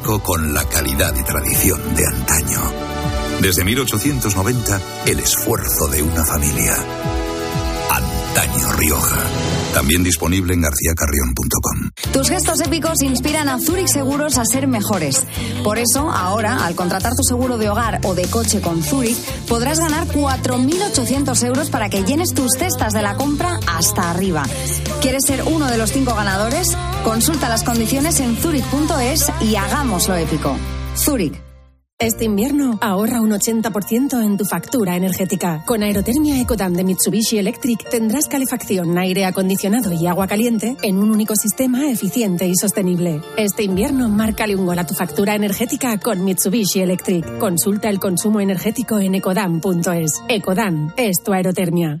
con la calidad y tradición de antaño. Desde 1890, el esfuerzo de una familia. Antaño Rioja. También disponible en garcíacarrión.com. Tus gestos épicos inspiran a Zurich Seguros a ser mejores. Por eso, ahora, al contratar tu seguro de hogar o de coche con Zurich, podrás ganar 4.800 euros para que llenes tus cestas de la compra hasta arriba. ¿Quieres ser uno de los cinco ganadores? Consulta las condiciones en zurich.es y hagámoslo épico. Zurich. Este invierno ahorra un 80% en tu factura energética. Con Aerotermia Ecodam de Mitsubishi Electric tendrás calefacción, aire acondicionado y agua caliente en un único sistema eficiente y sostenible. Este invierno márcale un gol a tu factura energética con Mitsubishi Electric. Consulta el consumo energético en ecodam.es. Ecodam es tu aerotermia.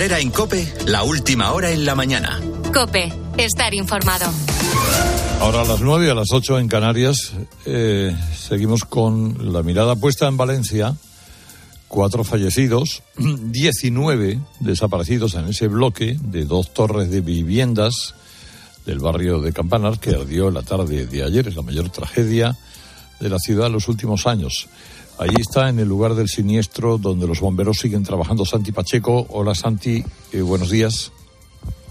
Herrera en Cope, la última hora en la mañana. Cope, estar informado. Ahora a las 9 a las 8 en Canarias eh, seguimos con la mirada puesta en Valencia. Cuatro fallecidos, 19 desaparecidos en ese bloque de dos torres de viviendas del barrio de Campanar que ardió la tarde de ayer. Es la mayor tragedia de la ciudad en los últimos años. Allí está, en el lugar del siniestro, donde los bomberos siguen trabajando. Santi Pacheco. Hola, Santi. Eh, buenos días.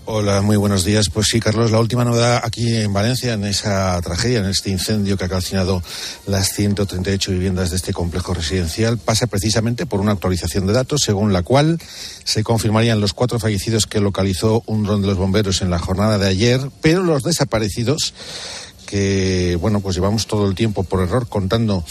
Hola, muy buenos días. Pues sí, Carlos, la última novedad aquí en Valencia, en esa tragedia, en este incendio que ha calcinado las 138 viviendas de este complejo residencial, pasa precisamente por una actualización de datos, según la cual se confirmarían los cuatro fallecidos que localizó un dron de los bomberos en la jornada de ayer, pero los desaparecidos que, bueno, pues llevamos todo el tiempo por error contando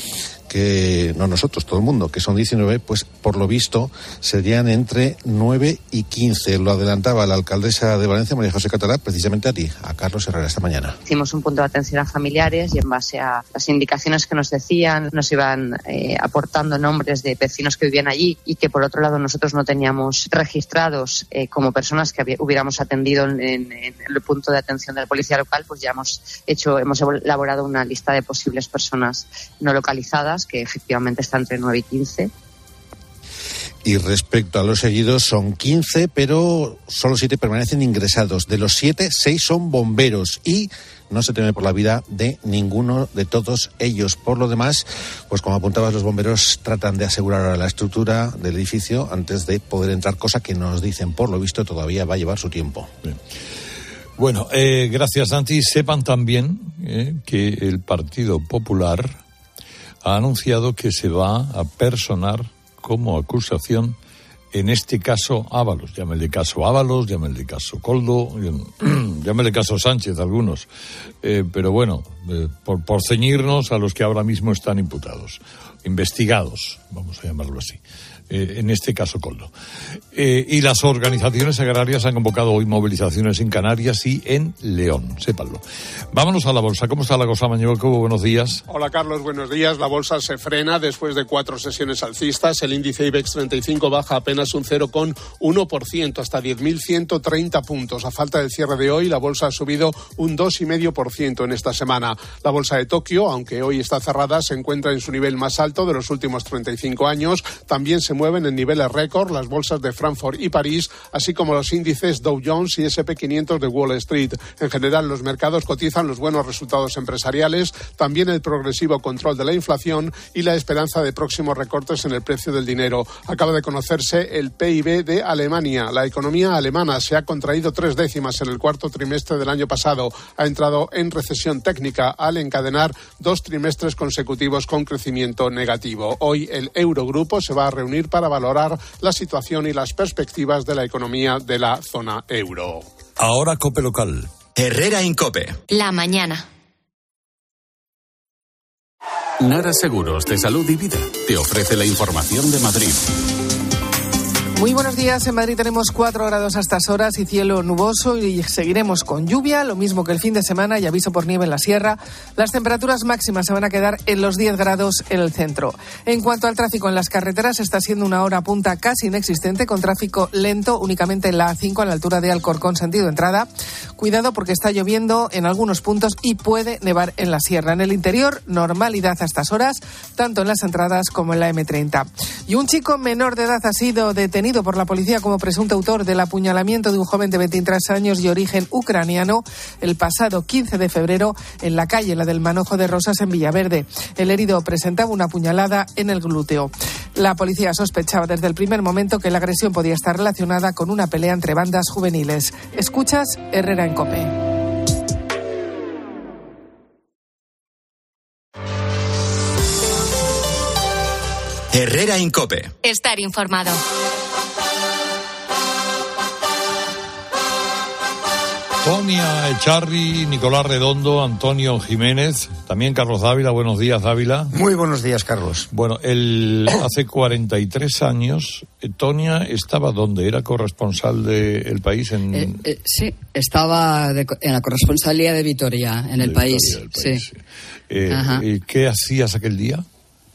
que no nosotros, todo el mundo, que son 19, pues por lo visto serían entre 9 y 15. Lo adelantaba la alcaldesa de Valencia, María José Catalá, precisamente a ti, a Carlos Herrera, esta mañana. Hicimos un punto de atención a familiares y en base a las indicaciones que nos decían, nos iban eh, aportando nombres de vecinos que vivían allí y que por otro lado nosotros no teníamos registrados eh, como personas que hubiéramos atendido en, en, el punto de atención de la policía local, pues ya hemos hecho, hemos elaborado una lista de posibles personas no localizadas que efectivamente está entre 9 y 15. Y respecto a los seguidos, son 15, pero solo 7 permanecen ingresados. De los 7, 6 son bomberos y no se teme por la vida de ninguno de todos ellos. Por lo demás, pues como apuntabas, los bomberos tratan de asegurar la estructura del edificio antes de poder entrar, cosa que nos dicen, por lo visto, todavía va a llevar su tiempo. Bien. Bueno, eh, gracias, Santi. Sepan también eh, que el Partido Popular ha anunciado que se va a personar como acusación en este caso Ábalos. Llámele caso Ábalos, llámele caso Coldo, llámele caso Sánchez, algunos. Eh, pero bueno, eh, por, por ceñirnos a los que ahora mismo están imputados, investigados, vamos a llamarlo así. Eh, en este caso Coldo. Eh, y las organizaciones agrarias han convocado hoy movilizaciones en Canarias y en León, sépanlo. Vámonos a la bolsa. ¿Cómo está la cosa, Mañuel Cubo? Buenos días. Hola, Carlos. Buenos días. La bolsa se frena después de cuatro sesiones alcistas. El índice IBEX 35 baja apenas un 0,1% hasta 10.130 puntos. A falta del cierre de hoy, la bolsa ha subido un 2,5% en esta semana. La bolsa de Tokio, aunque hoy está cerrada, se encuentra en su nivel más alto de los últimos 35 años. También se mueven en niveles récord las bolsas de Frankfurt y París, así como los índices Dow Jones y SP500 de Wall Street. En general, los mercados cotizan los buenos resultados empresariales, también el progresivo control de la inflación y la esperanza de próximos recortes en el precio del dinero. Acaba de conocerse el PIB de Alemania. La economía alemana se ha contraído tres décimas en el cuarto trimestre del año pasado. Ha entrado en recesión técnica al encadenar dos trimestres consecutivos con crecimiento negativo. Hoy el Eurogrupo se va a reunir para valorar la situación y las perspectivas de la economía de la zona euro. Ahora Cope Local. Herrera en Cope. La mañana. Nara Seguros de Salud y Vida te ofrece la información de Madrid. Muy buenos días. En Madrid tenemos 4 grados a estas horas y cielo nuboso y seguiremos con lluvia, lo mismo que el fin de semana y aviso por nieve en la sierra. Las temperaturas máximas se van a quedar en los 10 grados en el centro. En cuanto al tráfico en las carreteras, está siendo una hora punta casi inexistente con tráfico lento únicamente en la A5 a la altura de Alcorcón sentido entrada. Cuidado porque está lloviendo en algunos puntos y puede nevar en la sierra. En el interior, normalidad a estas horas, tanto en las entradas como en la M30. Y un chico menor de edad ha sido detenido por la policía como presunto autor del apuñalamiento de un joven de 23 años y origen ucraniano el pasado 15 de febrero en la calle, la del Manojo de Rosas en Villaverde. El herido presentaba una puñalada en el glúteo. La policía sospechaba desde el primer momento que la agresión podía estar relacionada con una pelea entre bandas juveniles. Escuchas Herrera en Cope. Herrera Incope. Estar informado. Tonia Echarri, Nicolás Redondo, Antonio Jiménez, también Carlos Dávila. Buenos días, Dávila. Muy buenos días, Carlos. Bueno, el, hace 43 años, Tonia estaba donde era corresponsal del país en. Eh, eh, sí, estaba de, en la corresponsalía de Vitoria, en el país. país. Sí. Eh, ¿Qué hacías aquel día?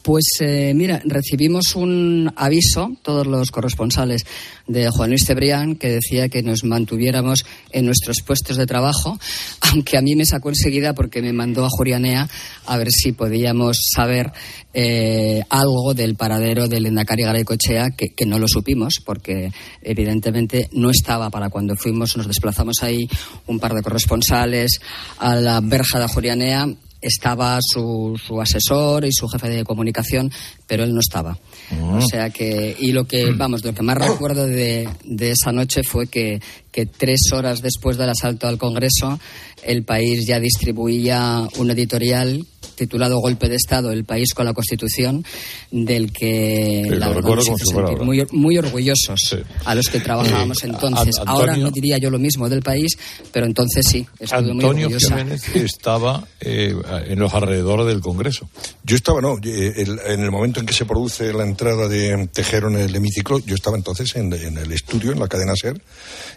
Pues eh, mira, recibimos un aviso, todos los corresponsales, de Juan Luis Cebrián, que decía que nos mantuviéramos en nuestros puestos de trabajo, aunque a mí me sacó enseguida porque me mandó a Jurianea a ver si podíamos saber eh, algo del paradero del Endacari Garaycochea, que, que no lo supimos, porque evidentemente no estaba para cuando fuimos, nos desplazamos ahí un par de corresponsales a la verja de Jurianea estaba su, su, asesor y su jefe de comunicación, pero él no estaba. O sea que, y lo que, vamos, lo que más recuerdo de, de esa noche fue que, que tres horas después del asalto al Congreso, el país ya distribuía un editorial titulado Golpe de Estado, el país con la Constitución, del que la verdad, nos hizo sentir muy, muy, orgullosos sí. a los que trabajábamos eh, entonces. An Ahora no diría yo lo mismo del país, pero entonces sí, estuve Antonio muy orgullosa. Jiménez estaba eh, en los alrededores del Congreso. Yo estaba, no, el, en el momento en que se produce la entrada de Tejero en el hemiciclo, yo estaba entonces en, en el estudio, en la cadena SER,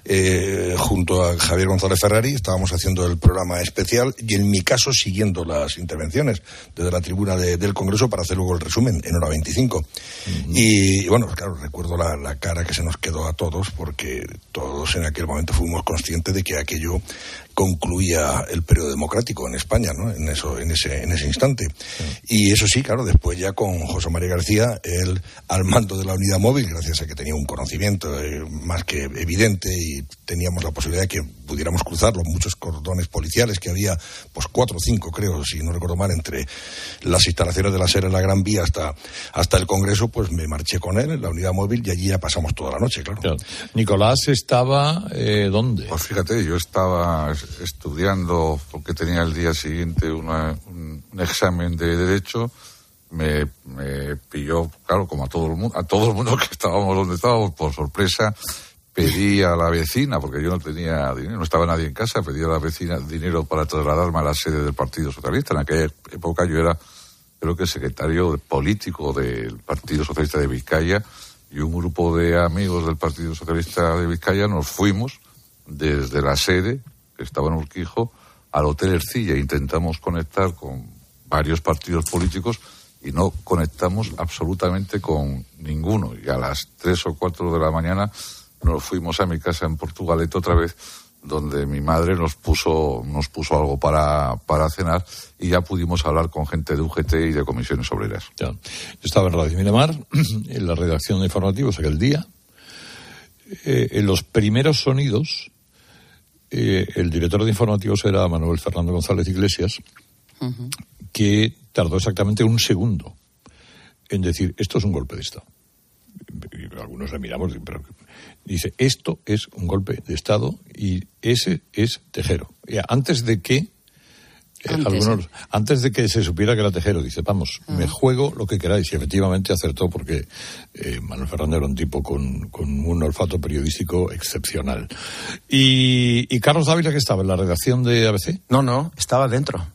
eh, junto a Javier González Ferrari, estábamos haciendo el programa especial y en mi caso siguiendo las intervenciones desde la tribuna de, del Congreso para hacer luego el resumen en hora 25. Uh -huh. y, y, bueno, claro, recuerdo la, la, cara que se nos quedó a todos porque todos en aquel momento fuimos conscientes de que aquello concluía el periodo democrático en España, ¿no? En eso, en ese, en ese instante. Y eso sí, claro, después ya con José María García, él al mando de la unidad móvil, gracias a que tenía un conocimiento eh, más que evidente y teníamos la posibilidad de que pudiéramos cruzar los muchos cordones policiales que había, pues cuatro o cinco, creo, si no recuerdo mal, entre las instalaciones de la SER en la Gran Vía hasta, hasta el Congreso, pues me marché con él en la unidad móvil y allí ya pasamos toda la noche, claro. claro. Nicolás estaba, eh, ¿dónde? Pues fíjate, yo estaba estudiando porque tenía el día siguiente una, un, examen de derecho me, me, pilló claro como a todo el mundo a todo el mundo que estábamos donde estábamos por sorpresa pedí a la vecina porque yo no tenía dinero no estaba nadie en casa pedí a la vecina dinero para trasladarme a la sede del Partido Socialista. En aquella época yo era creo que secretario político del Partido Socialista de Vizcaya y un grupo de amigos del Partido Socialista de Vizcaya nos fuimos desde la sede estaba en Urquijo, al Hotel Ercilla. Intentamos conectar con varios partidos políticos y no conectamos absolutamente con ninguno. Y a las tres o cuatro de la mañana nos fuimos a mi casa en Portugalete otra vez, donde mi madre nos puso, nos puso algo para, para cenar y ya pudimos hablar con gente de UGT y de comisiones obreras. Yo estaba en Radio Miramar, en la redacción de informativos aquel día. Eh, en los primeros sonidos eh, el director de informativos era Manuel Fernando González Iglesias, uh -huh. que tardó exactamente un segundo en decir esto es un golpe de Estado. Y algunos le miramos, pero dice esto es un golpe de Estado y ese es Tejero. Y antes de que antes, algunos, antes de que se supiera que era Tejero, dice, vamos, uh -huh. me juego lo que queráis. Y efectivamente acertó porque eh, Manuel Fernández era un tipo con, con, un olfato periodístico excepcional. Y, y Carlos Dávila, que estaba en la redacción de ABC? No, no, estaba dentro.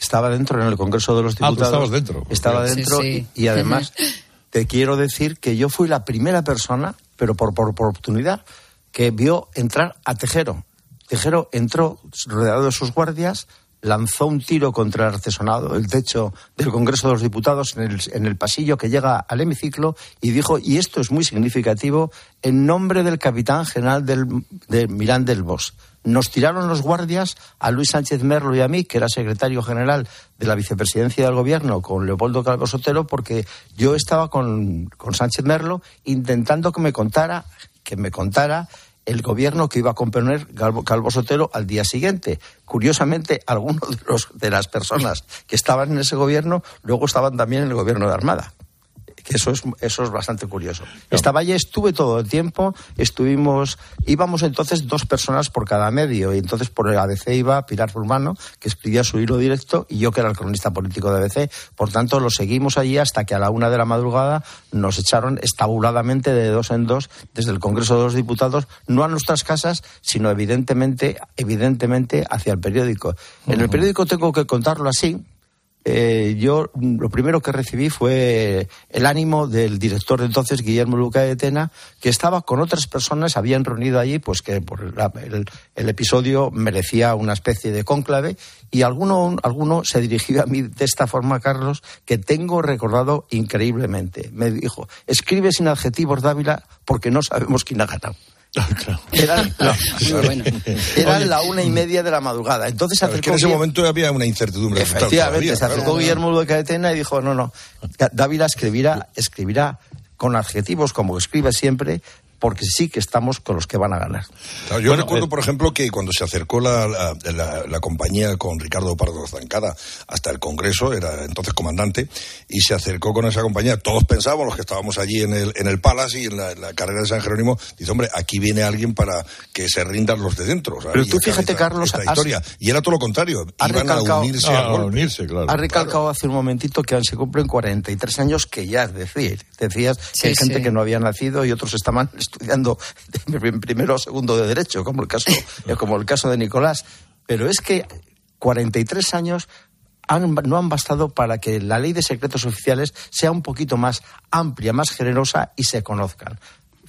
estaba dentro en el Congreso de los Diputados. Ah, tú estabas dentro. Estaba dentro Sí, sí. Y, y además te quiero decir que yo fui la primera persona, pero por, por, por oportunidad, que vio entrar a Tejero. Tejero entró rodeado de sus guardias, lanzó un tiro contra el artesonado, el techo del Congreso de los Diputados en el, en el pasillo que llega al hemiciclo y dijo, y esto es muy significativo, en nombre del capitán general del, de Milán del Bosch. Nos tiraron los guardias a Luis Sánchez Merlo y a mí, que era secretario general de la vicepresidencia del gobierno, con Leopoldo Calvo Sotelo, porque yo estaba con, con Sánchez Merlo intentando que me contara, que me contara el gobierno que iba a componer Calvo, Calvo Sotelo al día siguiente. Curiosamente, algunos de, los, de las personas que estaban en ese gobierno luego estaban también en el gobierno de Armada. Que eso es, eso es bastante curioso. Estaba allí, estuve todo el tiempo, estuvimos, íbamos entonces dos personas por cada medio, y entonces por el ABC iba Pilar Fulmano, que escribía su hilo directo, y yo que era el cronista político de ABC. Por tanto, lo seguimos allí hasta que a la una de la madrugada nos echaron estabuladamente de dos en dos desde el Congreso de los Diputados, no a nuestras casas, sino evidentemente, evidentemente hacia el periódico. En el periódico tengo que contarlo así, eh, yo lo primero que recibí fue el ánimo del director de entonces, Guillermo Luca de Tena, que estaba con otras personas, habían reunido allí, pues que por la- el, el episodio merecía una especie de cónclave, y alguno, alguno se dirigió a mí de esta forma, Carlos, que tengo recordado increíblemente. Me dijo, escribe sin adjetivos Dávila porque no sabemos quién ha ganado. Eran, la, eran la una y media de la madrugada. Entonces Claro, que en ese momento había una incertidumbre. Efectivamente, se acercó claro. Guillermo de Tena y dijo, no, no, Dávila escribirá, escribirá con adjetivos como escribe siempre, porque sí que estamos con los que van a ganar. Claro, yo recuerdo, por ejemplo, que cuando se acercó la, la- la- la compañía con Ricardo Pardo Zancada hasta el Congreso, era entonces comandante, y se acercó con esa compañía. Todos pensábamos, los que estábamos allí en el, en el Palace y en la, en la carrera de San Jerónimo, dice, hombre, aquí viene alguien para que se rindan los de dentro. ¿sabes? Pero Y tú fíjate, esta- Carlos, esta has- historia. Y era todo lo contrario. Ha Iban a unirse Ah, a unirse, claro. Ha recalcado hace un momentito que se cumplen 43 años, que ya es decir, decías Sí, que hay gente sí. que no había nacido y otros estaban estudiando en primero o segundo de derecho, como el caso, eh, como el caso de Nicolás. Pero es que 43 años han- no han bastado para que la ley de secretos oficiales sea un poquito más amplia, más generosa y se conozcan.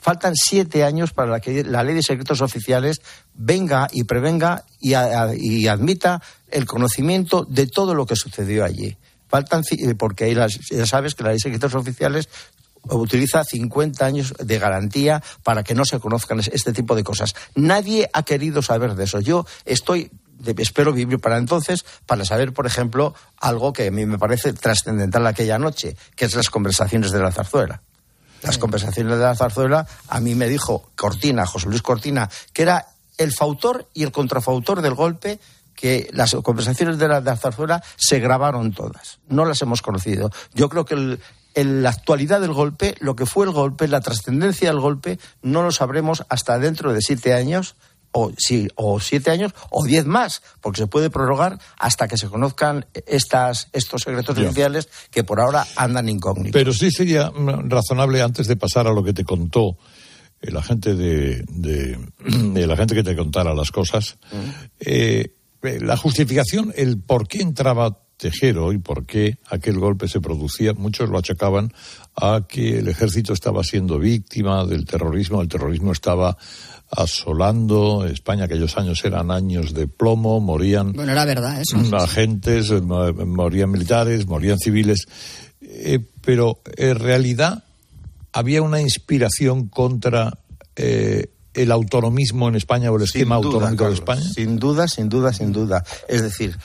Faltan siete años para que la ley de secretos oficiales venga y prevenga y, a- y admita el conocimiento de todo lo que sucedió allí. Faltan, eh, porque ahí las- ya sabes que la ley de secretos oficiales utiliza 50 años de garantía para que no se conozcan es- este tipo de cosas. Nadie ha querido saber de eso. Yo estoy, espero vivir para entonces para saber, por ejemplo, algo que a mí me parece trascendental aquella noche, que es las conversaciones de la zarzuela. Las conversaciones de la zarzuela, a mí me dijo Cortina, José Luis Cortina, que era el fautor y el contrafautor del golpe que las conversaciones de la, de la zarzuela se grabaron todas. No las hemos conocido. Yo creo que el- en la actualidad del golpe, lo que fue el golpe, la trascendencia del golpe, no lo sabremos hasta dentro de siete años, o, sí, o siete años, o diez más, porque se puede prorrogar hasta que se conozcan estas, estos secretos Ya. oficiales que por ahora andan incógnitos. Pero sí sería mm, razonable, antes de pasar a lo que te contó el agente de, de, el agente que te contara las cosas, eh, eh, la justificación, el por qué entraba Tejero y por qué aquel golpe se producía, muchos lo achacaban a que el ejército estaba siendo víctima del terrorismo, el terrorismo estaba asolando España, aquellos años eran años de plomo, morían Bueno, era verdad eso. agentes, mo- morían militares, morían civiles, eh, pero en realidad había una inspiración contra eh, el autonomismo en España o el Sin esquema duda, autonómico Carlos, de España. Sin duda, sin duda, sin duda. Es decir,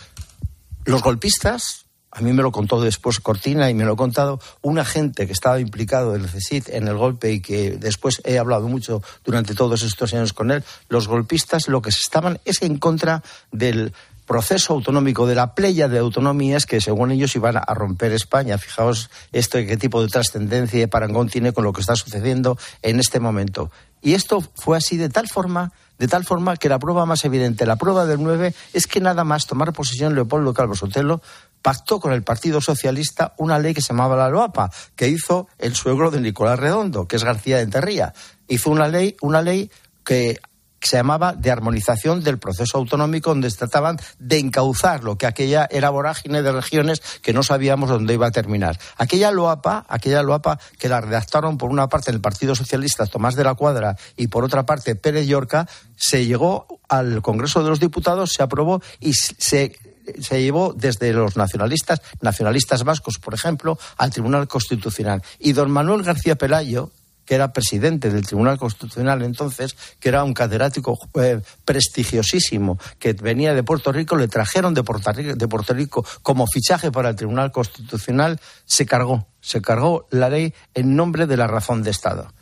los golpistas, a mí me lo contó después Cortina y me lo ha contado un agente que estaba implicado del en el golpe y que después he hablado mucho durante todos estos años con él. Los golpistas lo que se estaban es en contra del proceso autonómico, de la playa de autonomías que según ellos iban a romper España. Fijaos esto qué tipo de trascendencia y parangón tiene con lo que está sucediendo en este momento. Y esto fue así de tal forma, de tal forma que la prueba más evidente, la prueba del 9, es que nada más tomar posesión Leopoldo Calvo Sotelo pactó con el Partido Socialista una ley que se llamaba la LOAPA, que hizo el suegro de Nicolás Redondo, que es García de Enterría. Hizo una ley, una ley que que se llamaba de armonización del proceso autonómico, donde trataban de encauzar lo que aquella era vorágine de regiones que no sabíamos dónde iba a terminar. Aquella loapa, aquella loapa que la redactaron por una parte el Partido Socialista Tomás de la Cuadra y por otra parte Pérez Llorca, se llegó al Congreso de los Diputados, se aprobó y se se llevó desde los nacionalistas, nacionalistas vascos, por ejemplo, al Tribunal Constitucional. Y don Manuel García Pelayo, que era presidente del Tribunal Constitucional entonces, que era un catedrático eh, prestigiosísimo, que venía de Puerto Rico, le trajeron de Puerto, Rico, como fichaje para el Tribunal Constitucional, se cargó, se cargó la ley en nombre de la razón de Estado.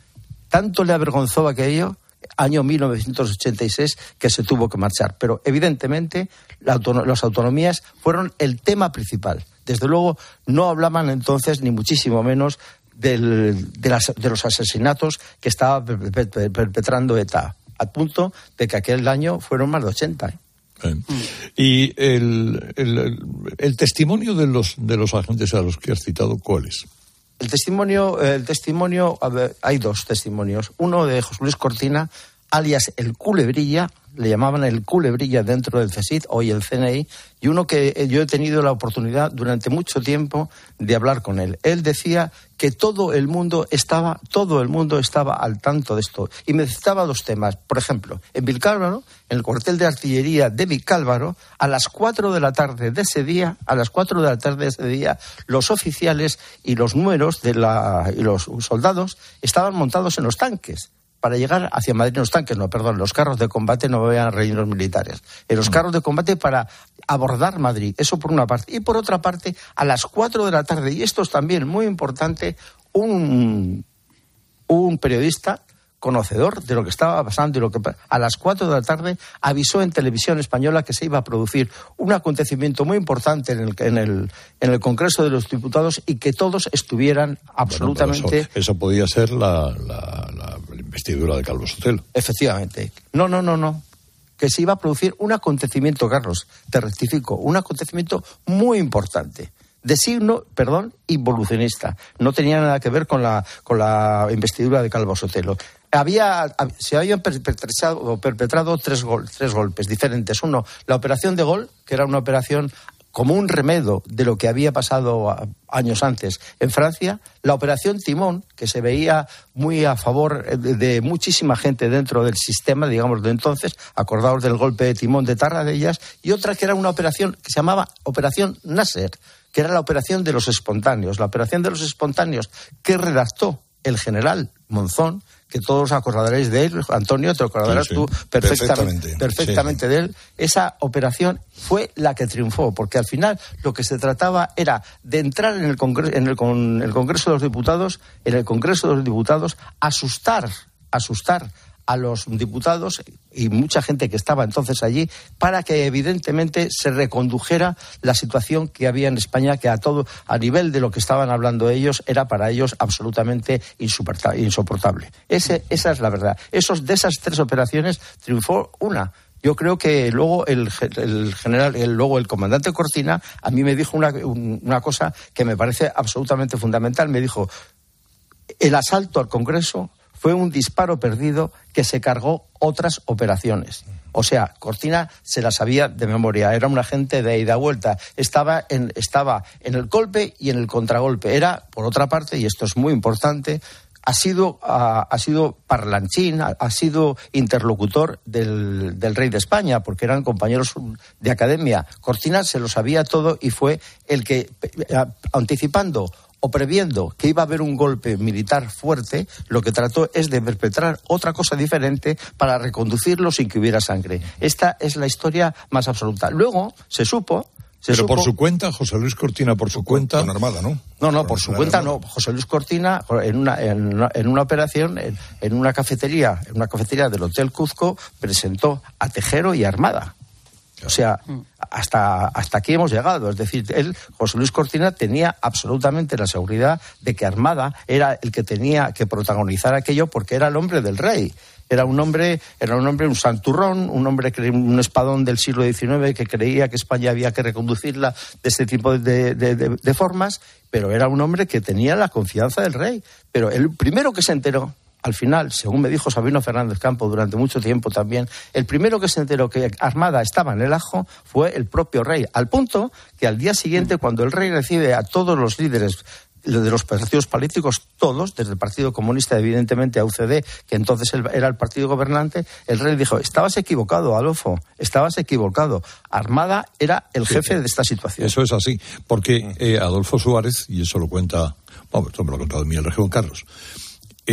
Tanto le avergonzó aquello año 1986 que se tuvo que marchar. Pero evidentemente las autonomías fueron el tema principal. Desde luego no hablaban entonces ni muchísimo menos de, los asesinatos que estaba perpetrando ETA, al punto de que aquel año fueron más de 80. ¿eh? Y el, testimonio de los, de los agentes a los que has citado, ¿cuál es? El testimonio, el testimonio, hay dos testimonios. Uno de José Luis Cortina, alias el Culebrilla, le llamaban el Culebrilla dentro del CESID, hoy el CNI, y uno que yo he tenido la oportunidad durante mucho tiempo de hablar con él. Él decía que todo el mundo estaba, todo el mundo estaba al tanto de esto. Y me citaba dos temas. Por ejemplo, en Vilcálvaro, en el cuartel de artillería de Vilcálvaro, a las cuatro de la tarde de ese día, a las cuatro de la tarde de ese día, los oficiales y los números de la, y los soldados estaban montados en los tanques para llegar hacia Madrid en los tanques, no, perdón, los carros de combate no vean rellenos militares. En los mm. carros de combate para abordar Madrid. Eso por una parte. Y por otra parte, a las cuatro de la tarde, y esto es también muy importante, un, un periodista conocedor de lo que estaba pasando y lo que a las cuatro de la tarde avisó en televisión española que se iba a producir un acontecimiento muy importante en el, en el, en el Congreso de los Diputados y que todos estuvieran absolutamente. eso, podía ser la, la, investidura de Calvo Sotelo. Efectivamente. No, no, no, no. Que se iba a producir un acontecimiento, Carlos, te rectifico, un acontecimiento muy importante de signo, perdón, involucionista. No tenía nada que ver con la, con la investidura de Calvo Sotelo había, se habían perpetrado, perpetrado tres, tres golpes diferentes. Uno, la operación de Gol, que era una operación como un remedio de lo que había pasado años antes en Francia, la operación Timón, que se veía muy a favor de, muchísima gente dentro del sistema, digamos, de entonces, acordados del golpe de Timón de Tarradellas, y otra que era una operación que se llamaba Operación Nasser, que era la operación de los espontáneos. La operación de los espontáneos que redactó el general Monzón, que todos acordaréis de él, Antonio, te acordarás tú perfectamente, perfectamente, de él. Esa operación fue la que triunfó, porque al final lo que se trataba era de entrar en el, Congreso, en el, con el Congreso de los Diputados, en el Congreso de los Diputados, asustar, asustar a los diputados y mucha gente que estaba entonces allí para que evidentemente se recondujera la situación que había en España que a todo a nivel de lo que estaban hablando ellos era para ellos absolutamente insoportable. Ese, esa es la verdad. Esos de esas tres operaciones triunfó una yo creo que luego el, general, luego el comandante Cortina a mí me dijo una, una, cosa que me parece absolutamente fundamental. Me dijo, el asalto al Congreso fue un disparo perdido que se cargó otras operaciones. O sea, Cortina se la sabía de memoria, era un agente de ida vuelta, estaba en, estaba en el golpe y en el contragolpe. Era, por otra parte, y esto es muy importante, ha sido, ha, sido parlanchín, ha, sido interlocutor del, del, rey de España, porque eran compañeros de academia. Cortina se lo sabía todo y fue el que, eh, anticipando o previendo que iba a haber un golpe militar fuerte, lo que trató es de perpetrar otra cosa diferente para reconducirlo sin que hubiera sangre. Esta es la historia más absoluta. Luego se supo pero por su cuenta, José Luis Cortina, por su cuenta. Con armada, ¿no? No, no, por su cuenta no. José Luis Cortina, en una, en una, operación, en, una cafetería, en una cafetería del Hotel Cuzco, presentó a Tejero y Armada. O sea, hasta, hasta aquí hemos llegado. Es decir, él, José Luis Cortina, tenía absolutamente la seguridad de que Armada era el que tenía que protagonizar aquello porque era el hombre del rey. Era un hombre, era un hombre, un santurrón, un hombre, un espadón del siglo XIX que creía que España había que reconducirla de este tipo de, de formas, pero era un hombre que tenía la confianza del rey. Pero el primero que se enteró al final, según me dijo Sabino Fernández Campo durante mucho tiempo también, el primero que se enteró que Armada estaba en el ajo fue el propio rey, al punto que al día siguiente, cuando el rey recibe a todos los líderes de los partidos políticos, todos, desde el Partido Comunista, evidentemente, a UCD, que entonces era el partido gobernante, el rey dijo, estabas equivocado, Adolfo, estabas equivocado. Armada era el jefe de esta situación. Eso es así, porque eh, Adolfo Suárez, y eso lo cuenta, bueno, esto me lo ha contado mi el región Carlos,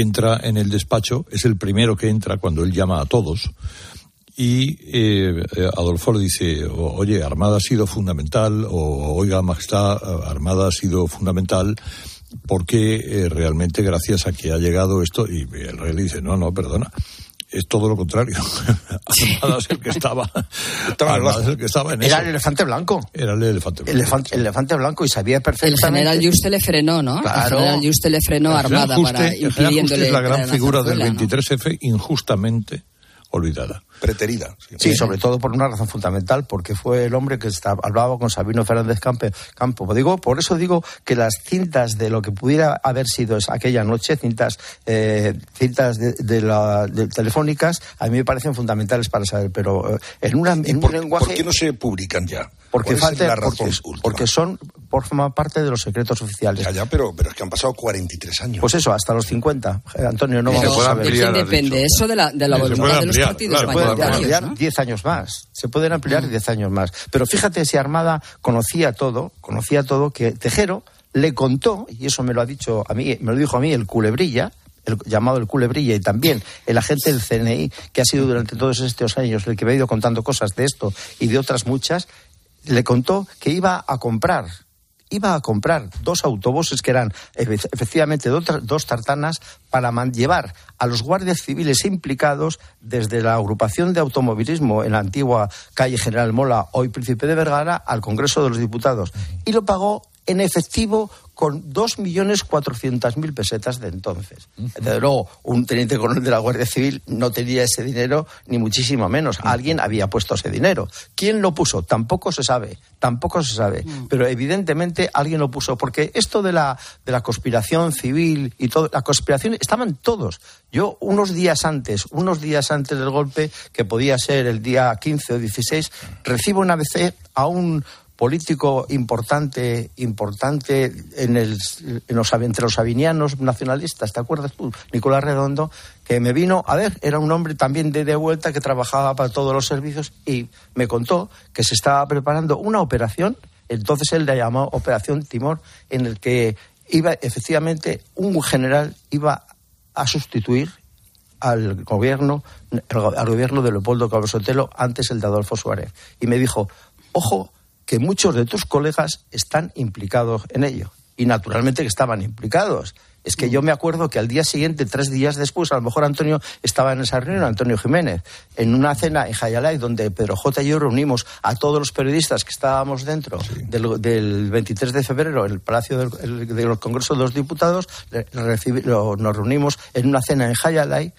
entra en el despacho, es el primero que entra cuando él llama a todos, y eh, Adolfo le dice, oye, Armada ha sido fundamental, o oiga, Majestad, Armada ha sido fundamental, porque eh, realmente gracias a que ha llegado esto, y el rey le dice, no, no, perdona, es todo lo contrario. Armada es el que estaba, Armada es el que estaba en Era eso. el elefante blanco. Era el elefante blanco. El elefante, el elefante blanco y sabía El perfectamente. general Yuste le frenó, ¿no? Claro. El general Yuste le frenó El Armada Juste- para el general Juste impidiéndole es la gran figura del zarzuela, ¿no? 23F injustamente olvidada. Preterida. Sí, sobre todo por una razón fundamental, porque fue el hombre que está- hablaba con Sabino Fernández Campe- Campo. Digo, por eso digo que las cintas de lo que pudiera haber sido es- aquella noche, cintas, eh, cintas de, de la- de telefónicas, a mí me parecen fundamentales para saber, pero eh, en, una, en ¿Por, un lenguaje... por qué no se publican ya? Porque, ¿Cuál es falta, la razón porque, porque son, forman parte de los secretos oficiales. Ya, ya, pero, pero es que han pasado 43 años. Pues eso, hasta los 50. Eh, Antonio, no se vamos a ver. ¿De quién depende eso de la, de la Se voluntad de los ampliar, partidos claro, puede mayoritarios, ampliar ¿no? 10 años más. Se pueden ampliar 10 años más. Pero fíjate si Armada conocía todo, conocía todo, que Tejero le contó, y eso me lo ha dicho a mí, me lo dijo a mí el culebrilla, el llamado el culebrilla, y también el agente del CNI, que ha sido durante todos estos años el que me ha ido contando cosas de esto y de otras muchas, le contó que iba a comprar iba a comprar dos autobuses que eran efe- efectivamente dos, tar- dos tartanas para llevar a los guardias civiles implicados desde la agrupación de automovilismo en la antigua calle General Mola, hoy Príncipe de Vergara, al Congreso de los Diputados. Y lo pagó en efectivo con 2.400.000 pesetas de entonces. Desde luego, un teniente coronel de la Guardia Civil no tenía ese dinero, ni muchísimo menos. Alguien había puesto ese dinero. ¿Quién lo puso? Tampoco se sabe. Tampoco se sabe. Pero evidentemente alguien lo puso. Porque esto de la, de la conspiración civil y todo, la conspiración, estaban todos. Yo, unos días antes, unos días antes del golpe, que podía ser el día 15 o 16, recibo una vez a un político importante, importante en el, en los, entre los avinianos nacionalistas, ¿te acuerdas tú? Nicolás Redondo, que me vino, a ver, era un hombre también de, de vuelta que trabajaba para todos los servicios y me contó que se estaba preparando una operación, entonces él la llamó Operación Timor, en el que iba efectivamente un general iba a sustituir al gobierno, al gobierno de Leopoldo Cabro Sotelo, antes el de Adolfo Suárez. Y me dijo, ojo, que muchos de tus colegas están implicados en ello. Y naturalmente que estaban implicados. Es que yo me acuerdo que al día siguiente, tres días después, a lo mejor Antonio estaba en esa reunión, Antonio Jiménez, en una cena en Jayalay, donde Pedro J. y yo reunimos a todos los periodistas que estábamos dentro del, del 23 de febrero en el Palacio del, el- del Congreso de los Diputados, le- le nos reunimos en una cena en Jayalay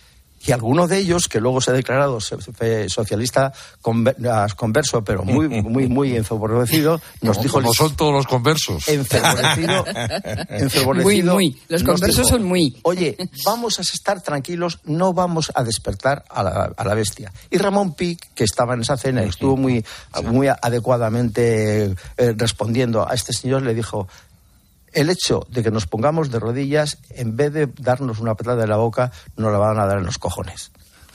y alguno de ellos, que luego se ha declarado socialista conver- converso, pero muy, muy, muy enfervorecido, nos dijo... como son todos los conversos. Enfervorecido, enfervorecido, Muy, muy. Los conversos dijo, son muy. Oye, vamos a estar tranquilos, no vamos a despertar a la, a la bestia. Y Ramón Pic, que estaba en esa cena y estuvo muy, muy adecuadamente eh, respondiendo a este señor, le dijo, el hecho de que nos pongamos de rodillas, en vez de darnos una patada en la boca, nos la van a dar en los cojones.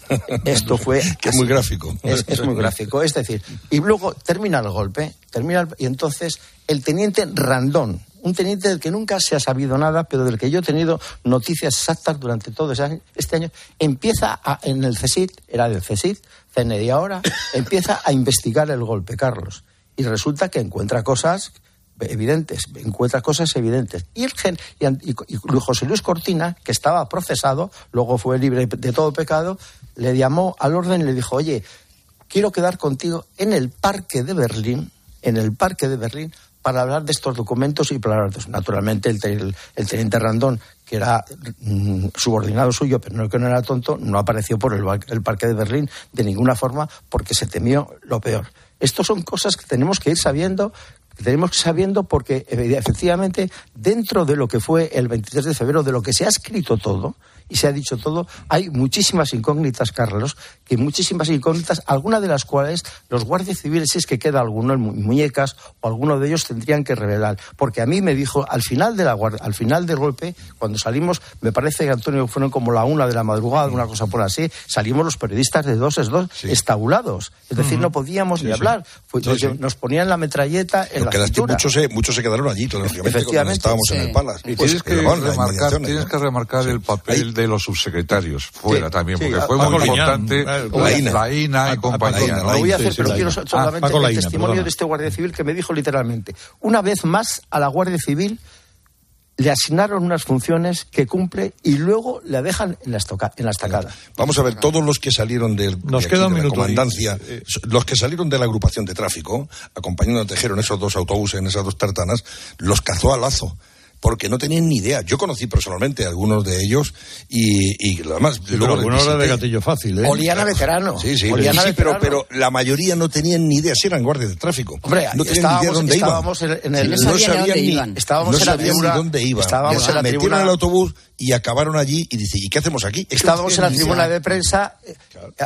Esto fue. Que es muy gráfico. Es, es muy gráfico. Es decir, y luego termina el golpe, termina el- y entonces el teniente Randón, un teniente del que nunca se ha sabido nada, pero del que yo he tenido noticias exactas durante todo ese año- este año, empieza a- en el CSIC, era del CSIC, CNI ahora, empieza a investigar el golpe, Carlos. Y resulta que encuentra cosas evidentes, encuentra cosas evidentes. Y, el gen, y, José Luis Cortina, que estaba procesado, luego fue libre de todo pecado, le llamó al orden y le dijo, oye, quiero quedar contigo en el parque de Berlín, en el parque de Berlín, para hablar de estos documentos y para hablar de eso. Naturalmente, el, el- el teniente Randón, que era mm, subordinado suyo, pero no que no era tonto, no apareció por el, el parque de Berlín de ninguna forma porque se temió lo peor. Estas son cosas que tenemos que ir sabiendo tenemos que sabiendo porque eh, efectivamente dentro de lo que fue el 23 de febrero, de lo que se ha escrito todo, y se ha dicho todo, hay muchísimas incógnitas, Carlos, que muchísimas incógnitas, algunas de las cuales los guardias civiles, si es que queda alguno en muñecas, o alguno de ellos tendrían que revelar. Porque a mí me dijo, al final, de la al final del golpe, cuando salimos, me parece que Antonio fueron como la una de la madrugada, una cosa por así, salimos los periodistas de dos es dos, estabulados. Es decir, no podíamos ni hablar. nos ponían la metralleta en la cintura. Muchos se, muchos se quedaron allí, Efectivamente. estábamos en el Palace. Y tienes, que, remarcar, tienes que remarcar el papel de los subsecretarios fuera también, porque fue muy importante. la INA, y compañía. Lo voy a hacer, pero quiero solamente el testimonio de este guardia civil que me dijo literalmente, una vez más a la Guardia Civil le asignaron unas funciones que cumple y luego la dejan en la, en la estacada. Vamos a ver, todos los que salieron del, Nos de, la comandancia, los que salieron de la agrupación de tráfico, acompañando a Tejero en esos dos autobuses, en esas dos tartanas, los cazó a lazo porque no tenían ni idea. Yo conocí personalmente a algunos de ellos y, y además... Sí, luego algunos de gatillo fácil, ¿eh? Olían a veterano. Sí, sí, pero, pero la mayoría no tenían ni idea, si eran guardias de tráfico. Hombre, no tenían ni idea dónde estábamos iban. En el, no, sabían ni, iban. Estábamos no sabían ni dónde iban. Estábamos en la metieron tribuna... en el autobús y acabaron allí y dice, ¿y qué hacemos aquí? Estábamos en la tribuna de prensa, eh,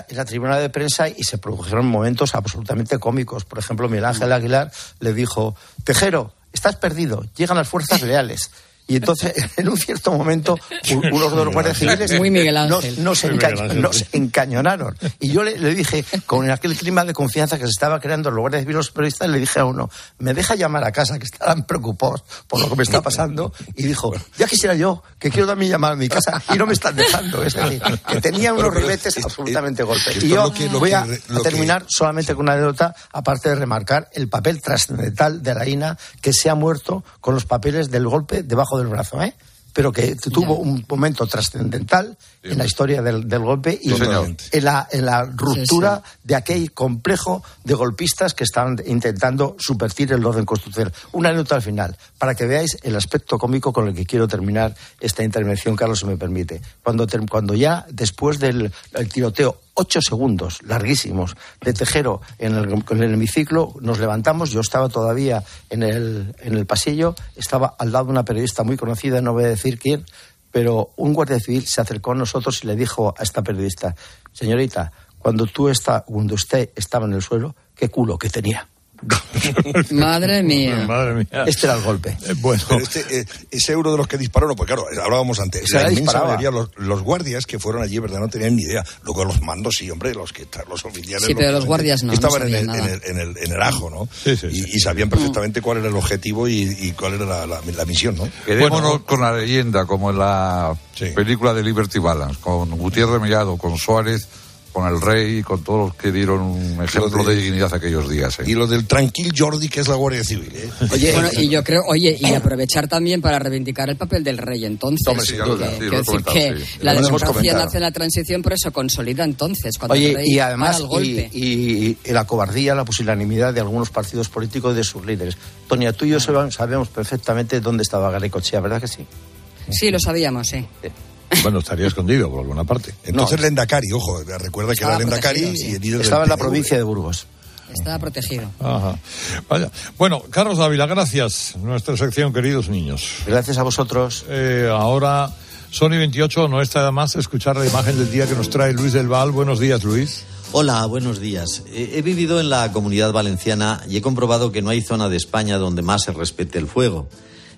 en la tribuna de prensa y se produjeron momentos absolutamente cómicos. Por ejemplo, Miguel Ángel Aguilar le dijo, Tejero, estás perdido, llegan las fuerzas leales. Y entonces, en un cierto momento, unos de los guardias civiles nos, encañonaron. Y yo le, dije, con aquel clima de confianza que se estaba creando los guardias civiles los periodistas, le dije a uno, me deja llamar a casa, que estaban preocupados por lo que me está pasando. Y dijo, ya quisiera yo, que quiero también llamar a mi casa, y no me están dejando. Es decir, que tenía unos ribetes absolutamente golpes. Y yo voy a, terminar solamente con una anécdota, aparte de remarcar el papel trascendental de la INA, que se ha muerto con los papeles del golpe debajo del brazo, ¿eh? pero que tuvo un momento trascendental en la historia del, golpe y en, la, en, la, ruptura de aquel complejo de golpistas que estaban intentando subvertir el orden constitucional. Una nota al final, para que veáis el aspecto cómico con el que quiero terminar esta intervención, Carlos, si me permite. Cuando, cuando ya, después del tiroteo ocho segundos larguísimos de Tejero en el, hemiciclo, nos levantamos, yo estaba todavía en el, en el pasillo, estaba al lado de una periodista muy conocida, no voy a decir quién, pero un guardia civil se acercó a nosotros y le dijo a esta periodista, señorita, cuando tú está, cuando usted estaba en el suelo, qué culo que tenía. Madre mía. Este era el golpe. Eh, bueno. este, eh, ese euro de los que dispararon, pues claro, hablábamos antes. la inmensa mayoría, los, guardias que fueron allí, ¿verdad? No tenían ni idea. Luego los mandos, sí, hombre, los que los oficiales. Sí, pero los, guardias no. Estaban en, el, en, el, en, el, ajo, ¿no? Sí, sí, y, sabían perfectamente cuál era el objetivo y, cuál era la, la, misión, ¿no? Quedémonos con la leyenda, como en la película de Liberty Balance, con Gutiérrez Mellado, con Suárez con el rey y con todos los que dieron un ejemplo de, dignidad aquellos días. ¿eh? Y lo del tranquil Jordi, que es la Guardia Civil. ¿eh? Oye, bueno, y yo creo, oye, y aprovechar también para reivindicar el papel del rey entonces. que, decir que la democracia nace en la transición, por eso consolida entonces. Cuando oye, el rey y además, el golpe. Y, la cobardía, la pusilanimidad de algunos partidos políticos y de sus líderes. Tonia, tú y yo sabemos perfectamente dónde estaba Garricochea, ¿verdad que sí? Sí, lo sabíamos, sí. Bueno, estaría escondido por alguna parte. Entonces Lendakari, ojo, recuerda que era Lendakari y Estaba en la provincia de Burgos. Estaba protegido. Ajá. Vaya. Bueno, Carlos Dávila, gracias. Nuestra sección, queridos niños. Gracias a vosotros. Eh, ahora, Sony 28, no está más escuchar la imagen del día que nos trae Luis del Val. Buenos días, Luis. Hola, buenos días. He vivido en la comunidad valenciana y he comprobado que no hay zona de España donde más se respete el fuego.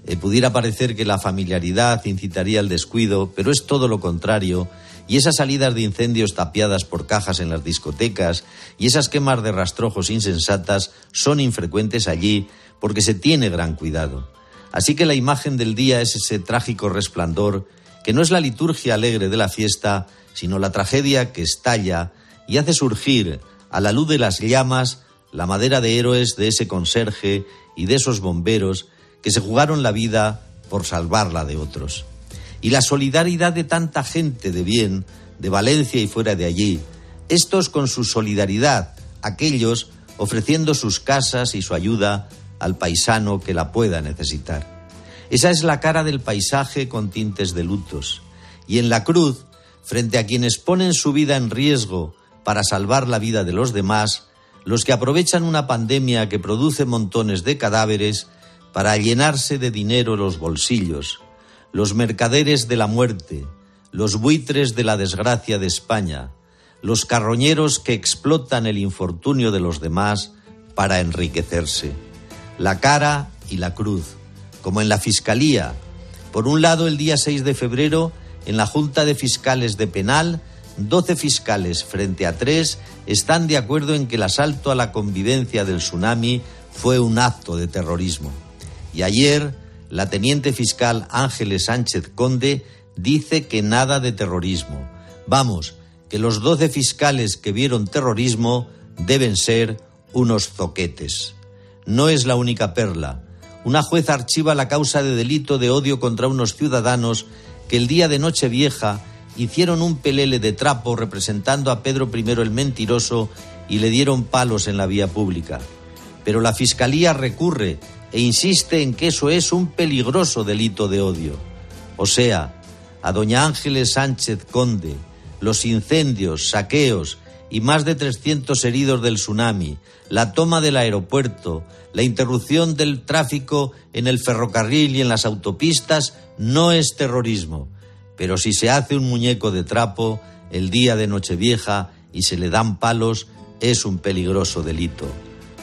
Eh, pudiera parecer que la familiaridad incitaría al descuido, pero es todo lo contrario, y esas salidas de incendios tapiadas por cajas en las discotecas y esas quemas de rastrojos insensatas son infrecuentes allí porque se tiene gran cuidado. Así que la imagen del día es ese trágico resplandor que no es la liturgia alegre de la fiesta, sino la tragedia que estalla y hace surgir, a la luz de las llamas, la madera de héroes de ese conserje y de esos bomberos que se jugaron la vida por salvarla de otros. Y la solidaridad de tanta gente de bien, de Valencia y fuera de allí, estos con su solidaridad, aquellos ofreciendo sus casas y su ayuda al paisano que la pueda necesitar. Esa es la cara del paisaje con tintes de lutos. Y en la cruz, frente a quienes ponen su vida en riesgo para salvar la vida de los demás, los que aprovechan una pandemia que produce montones de cadáveres para llenarse de dinero los bolsillos, los mercaderes de la muerte, los buitres de la desgracia de España, los carroñeros que explotan el infortunio de los demás para enriquecerse. La cara y la cruz, como en la Fiscalía. Por un lado, el día 6 de febrero, en la Junta de Fiscales de Penal, 12 fiscales frente a tres están de acuerdo en que el asalto a la convivencia del tsunami fue un acto de terrorismo. Y ayer, la teniente fiscal Ángeles Sánchez Conde dice que nada de terrorismo. Vamos, que los 12 fiscales que vieron terrorismo deben ser unos zoquetes. No es la única perla. Una jueza archiva la causa de delito de odio contra unos ciudadanos que el día de Nochevieja hicieron un pelele de trapo representando a Pedro I el mentiroso y le dieron palos en la vía pública. Pero la Fiscalía recurre e insiste en que eso es un peligroso delito de odio. O sea, a doña Ángeles Sánchez Conde, los incendios, saqueos y más de 300 heridos del tsunami, la toma del aeropuerto, la interrupción del tráfico en el ferrocarril y en las autopistas no es terrorismo. Pero si se hace un muñeco de trapo el día de Nochevieja y se le dan palos, es un peligroso delito.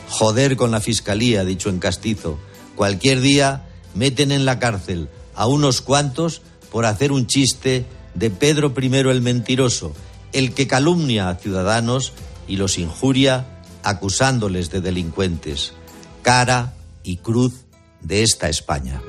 Joder con la fiscalía, dicho en castizo. Cualquier día meten en la cárcel a unos cuantos por hacer un chiste de Pedro I el mentiroso, el que calumnia a ciudadanos y los injuria acusándoles de delincuentes. Cara y cruz de esta España.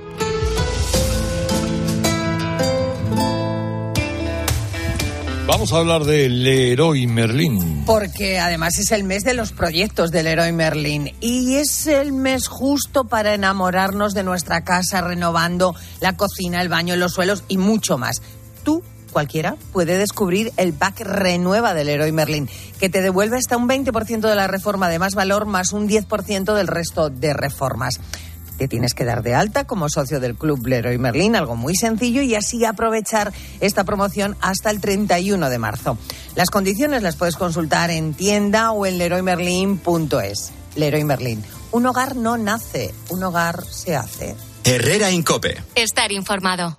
Vamos a hablar de Leroy Merlin. Porque además es el mes de los proyectos del Leroy Merlin y es el mes justo para enamorarnos de nuestra casa, renovando la cocina, el baño, los suelos y mucho más. Tú cualquiera puede descubrir el pack Renueva del Leroy Merlin, que te devuelve hasta un 20% de la reforma de más valor más un 10% del resto de reformas. Te tienes que dar de alta como socio del Club Leroy Merlin, algo muy sencillo, y así aprovechar esta promoción hasta el 31 de marzo. Las condiciones las puedes consultar en tienda o en leroymerlin.es. Leroy Merlin. Un hogar no nace, un hogar se hace. Herrera Incope. Estar informado.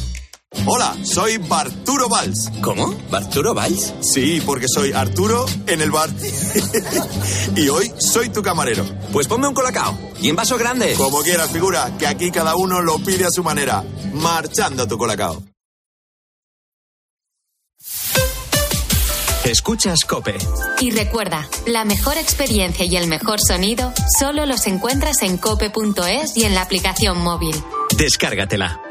Hola, soy Barturo Valls. ¿Cómo? ¿Barturo Valls? Sí, porque soy Arturo en el bar. y hoy soy tu camarero. Pues ponme un colacao. Y en vaso grande. Como quieras, figura, que aquí cada uno lo pide a su manera. Marchando tu colacao. Escuchas Cope. Y recuerda, la mejor experiencia y el mejor sonido solo los encuentras en cope.es y en la aplicación móvil. Descárgatela.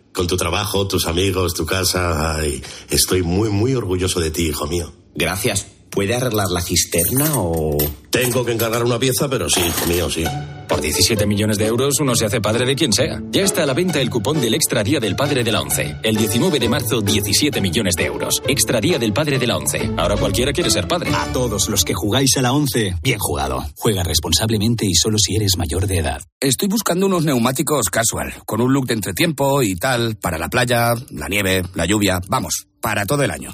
con tu trabajo, tus amigos, tu casa. Ay, estoy muy, muy orgulloso de ti, hijo mío. Gracias. ¿Puede arreglar la cisterna o...? Tengo que encargar una pieza, pero sí, hijo mío, sí. Por 17 millones de euros uno se hace padre de quien sea. Ya está a la venta el cupón del Extra Día del Padre de la ONCE. El 19 de marzo, 17 millones de euros. Extra Día del Padre de la ONCE. Ahora cualquiera quiere ser padre. A todos los que jugáis a la ONCE, bien jugado. Juega responsablemente y solo si eres mayor de edad. Estoy buscando unos neumáticos casual, con un look de entretiempo y tal, para la playa, la nieve, la lluvia, vamos, para todo el año.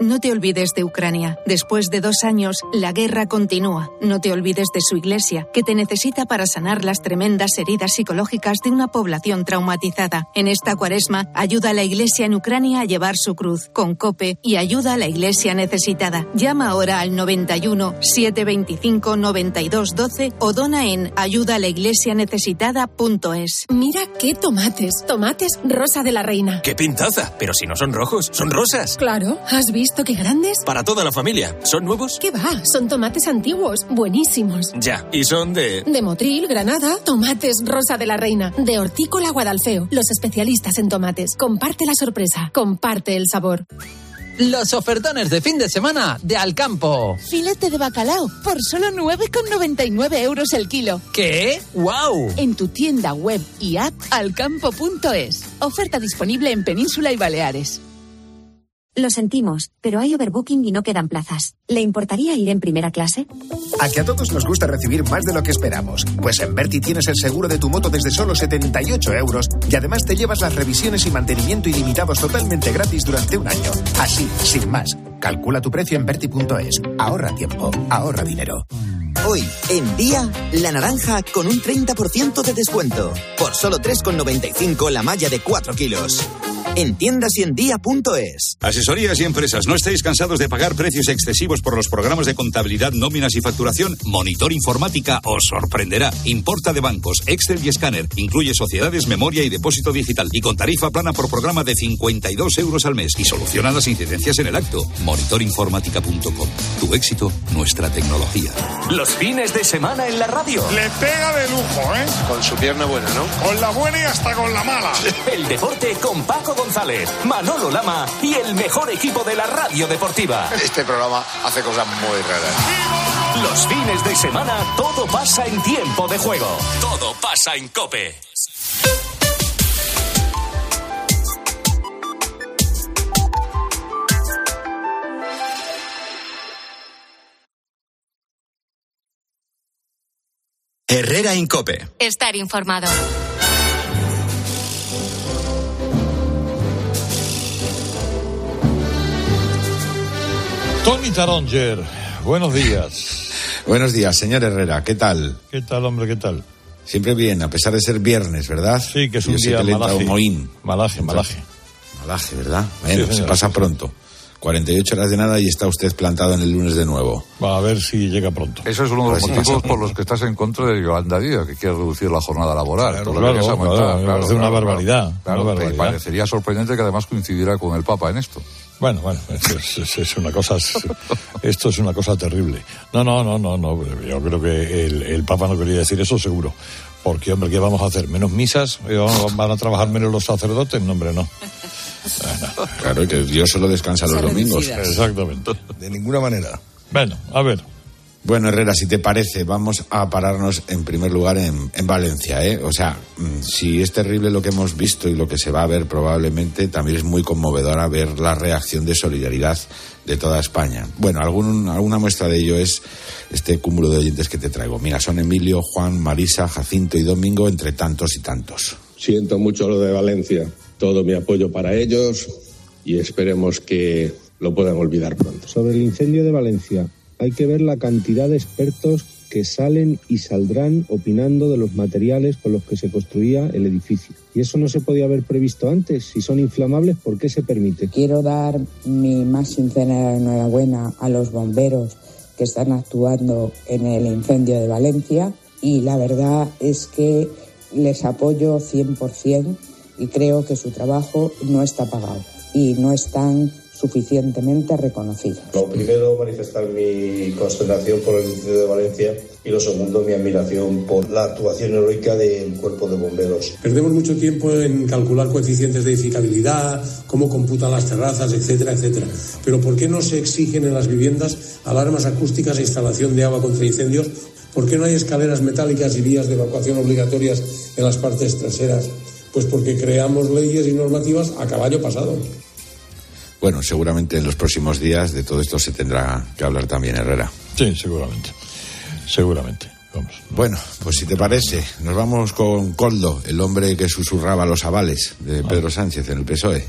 No te olvides de Ucrania. Después de dos años, la guerra continúa. No te olvides de su iglesia, que te necesita para sanar las tremendas heridas psicológicas de una población traumatizada. En esta cuaresma, ayuda a la iglesia en Ucrania a llevar su cruz, con COPE, y ayuda a la iglesia necesitada. Llama ahora al 91 725 92 12 o dona en ayudalaiglesianecesitada.es. Mira qué tomates. Tomates rosa de la reina. ¡Qué pintaza! Pero si no son rojos, son rosas. Claro, ¿has visto? Visto qué grandes? Para toda la familia. ¿Son nuevos? ¿Qué va? Son tomates antiguos, buenísimos. Ya, y son de... De Motril, Granada, tomates Rosa de la Reina, de Hortícola Guadalfeo, los especialistas en tomates. Comparte la sorpresa, comparte el sabor. Los ofertones de fin de semana de Alcampo. Filete de bacalao por solo 9,99 euros el kilo. ¿Qué? ¡Wow! En tu tienda web y app alcampo.es. Oferta disponible en Península y Baleares. Lo sentimos, pero hay overbooking y no quedan plazas. ¿Le importaría ir en primera clase? A que a todos nos gusta recibir más de lo que esperamos. Pues en Berti tienes el seguro de tu moto desde solo 78 euros y además te llevas las revisiones y mantenimiento ilimitados totalmente gratis durante un año. Así, sin más. Calcula tu precio en Berti.es. Ahorra tiempo, ahorra dinero. Hoy, en día, la naranja con un 30% de descuento. Por solo 3,95 la malla de 4 kilos. En tiendas y en día.es. Asesorías y empresas, ¿no estáis cansados de pagar precios excesivos por los programas de contabilidad, nóminas y facturación? Monitor Informática os sorprenderá. Importa de bancos, Excel y escáner. Incluye sociedades, memoria y depósito digital. Y con tarifa plana por programa de 52 euros al mes. Y soluciona las incidencias en el acto. Monitorinformática.com. Tu éxito, nuestra tecnología. Los fines de semana en la radio. Le pega de lujo, ¿eh? Con su pierna buena, ¿no? Con la buena y hasta con la mala. El deporte con Paco González, Manolo Lama y el mejor equipo de la radio deportiva. Este programa hace cosas muy raras. Los fines de semana todo pasa en tiempo de juego. Todo pasa en Cope. Herrera Incope. Estar informado. Tony Taronger, buenos días. Buenos días, señor Herrera, ¿qué tal? ¿Qué tal, hombre, qué tal? Siempre bien, a pesar de ser viernes, ¿verdad? Sí, que es un Yo día malaje. un mohín. Malaje, malaje. Malaje, ¿verdad? Bueno, se señor, pasa sí, sí. pronto. 48 horas de nada y está usted plantado en el lunes de nuevo. Va a ver si llega pronto. Eso es uno de los sí, motivos sí. por los que estás en contra de Yolanda Díaz, que quiere reducir la jornada laboral. Claro, Todavía claro, se claro, me parece una barbaridad, Claro, una barbaridad. parecería sorprendente que además coincidiera con el Papa en esto. Bueno, bueno, es, es- es- es una cosa, es- esto es una cosa terrible. No, no, no, no, no, yo creo que el, el Papa no quería decir eso seguro. Porque, hombre, ¿qué vamos a hacer? ¿Menos misas? Eh, ¿Van a trabajar menos los sacerdotes? No, hombre, no. Claro, que Dios solo descansa los domingos. Exactamente. De ninguna manera. Bueno, a ver. Bueno, Herrera, si te parece, vamos a pararnos en primer lugar en, en Valencia, ¿eh? O sea, mm, si es terrible lo que hemos visto y lo que se va a ver probablemente, también es muy conmovedora ver la reacción de solidaridad de toda España. Bueno, algún, alguna muestra de ello es este cúmulo de oyentes que te traigo. Mira, son Emilio, Juan, Marisa, Jacinto y Domingo, entre tantos y tantos. Siento mucho lo de Valencia. Todo mi apoyo para ellos y esperemos que lo puedan olvidar pronto. Sobre el incendio de Valencia, hay que ver la cantidad de expertos que salen y saldrán opinando de los materiales con los que se construía el edificio. Y eso no se podía haber previsto antes. Si son inflamables, ¿por qué se permite? Quiero dar mi más sincera enhorabuena a los bomberos que están actuando en el incendio de Valencia y la verdad es que les apoyo 100% y creo que su trabajo no está pagado y no están suficientemente reconocidos. Lo primero, manifestar mi consternación por el incendio de Valencia y lo segundo, mi admiración por la actuación heroica del cuerpo de bomberos. Perdemos mucho tiempo en calcular coeficientes de edificabilidad, cómo computan las terrazas, etcétera, etcétera. Pero ¿por qué no se exigen en las viviendas alarmas acústicas e instalación de agua contra incendios? ¿Por qué no hay escaleras metálicas y vías de evacuación obligatorias en las partes traseras? Pues porque creamos leyes y normativas a caballo pasado. Bueno, seguramente en los próximos días de todo esto se tendrá que hablar también Herrera. Sí, seguramente. Seguramente. Vamos. Bueno, pues si te parece, nos vamos con Coldo, el hombre que susurraba los avales de Pedro Sánchez en el PSOE.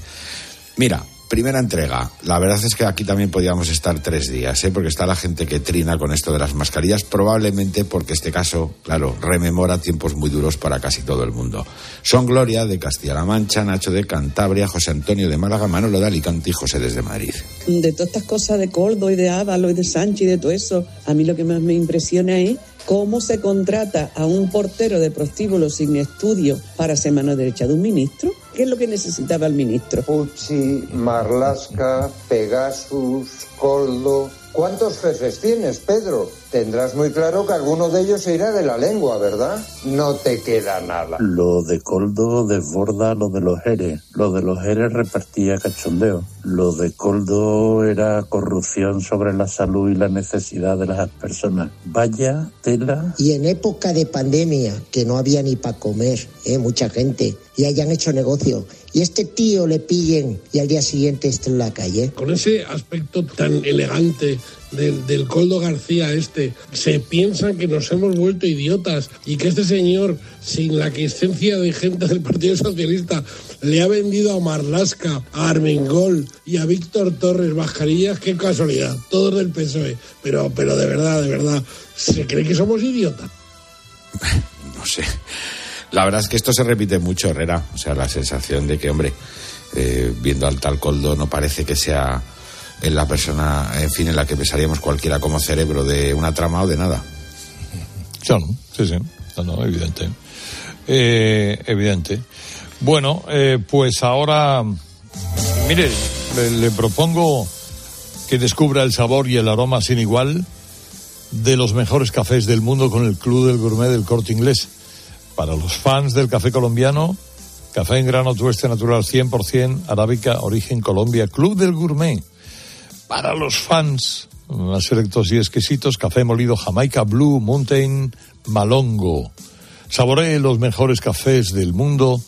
Mira, primera entrega. La verdad es que aquí también podíamos estar tres días, ¿eh? porque está la gente que trina con esto de las mascarillas, probablemente porque este caso, claro, rememora tiempos muy duros para casi todo el mundo. Son Gloria de Castilla-La Mancha, Nacho de Cantabria, José Antonio de Málaga, Manolo de Alicante y José desde Madrid. De todas estas cosas de Coldo y de Ávalo y de Sánchez y de todo eso, a mí lo que más me impresiona es cómo se contrata a un portero de prostíbulo sin estudio para ser mano derecha de un ministro. ¿Qué es lo que necesitaba el ministro? Pucci, Marlasca, Pegasus, Coldo. ¿Cuántos jefes tienes, Pedro? Tendrás muy claro que alguno de ellos se irá de la lengua, ¿verdad? No te queda nada. Lo de Coldo desborda lo de los Eres. Lo de los Eres repartía cachondeo. Lo de Coldo era corrupción sobre la salud y la necesidad de las personas. Vaya tela. Y en época de pandemia, que no había ni para comer, ¿eh? mucha gente, y hayan hecho negocio, y este tío le pillen y al día siguiente esté en la calle. Con ese aspecto tan elegante del, del, Coldo García este, se piensan que nos hemos vuelto idiotas y que este señor, sin la quiescencia de gente del Partido Socialista, le ha vendido a Marlasca, a Armengol y a Víctor Torres mascarillas, qué casualidad, todos del PSOE. Pero, pero de verdad, de verdad, ¿se cree que somos idiotas? No sé. La verdad es que esto se repite mucho, Herrera. O sea, la sensación de que, hombre, eh, viendo al tal Coldo no parece que sea en la persona, en fin, en la que pensaríamos cualquiera como cerebro de una trama o de nada. Claro, sí, sí, no, no, evidente. Eh, evidente. Bueno, eh, pues ahora, mire, le, propongo que descubra el sabor y el aroma sin igual de los mejores cafés del mundo con el Club del Gourmet del Corte Inglés. Para los fans del café colombiano, café en grano tueste natural 100% arábica, origen Colombia, Club del Gourmet para los fans más selectos y exquisitos, café molido Jamaica Blue Mountain Malongo. Saboree los mejores cafés del mundo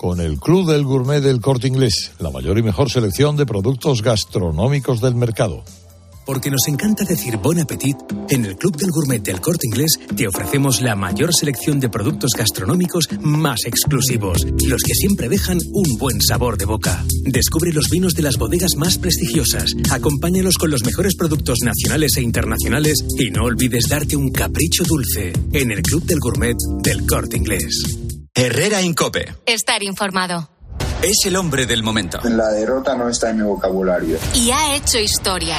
con el Club del Gourmet del Corte Inglés, la mayor y mejor selección de productos gastronómicos del mercado. Porque nos encanta decir bon appetit, en el Club del Gourmet del Corte Inglés te ofrecemos la mayor selección de productos gastronómicos más exclusivos, los que siempre dejan un buen sabor de boca. Descubre los vinos de las bodegas más prestigiosas, acompáñalos con los mejores productos nacionales e internacionales y no olvides darte un capricho dulce en el Club del Gourmet del Corte Inglés. Herrera Incope. Estar informado. Es el hombre del momento. La derrota no está en mi vocabulario. Y ha hecho historia.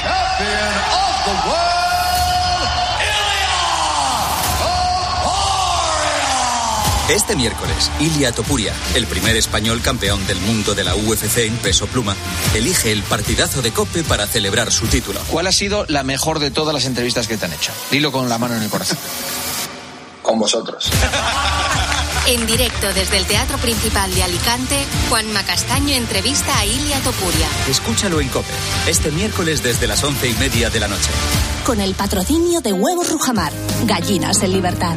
Este miércoles, Ilia Topuria, el primer español campeón del mundo de la UFC en peso pluma, elige el partidazo de Cope para celebrar su título. ¿Cuál ha sido la mejor de todas las entrevistas que te han hecho? Dilo con la mano en el corazón. Con vosotros. En directo desde el Teatro Principal de Alicante, Juanma Castaño entrevista a Ilia Topuria. Escúchalo en COPE, este miércoles desde las once y media de la noche. Con el patrocinio de Huevos Rujamar, gallinas en libertad.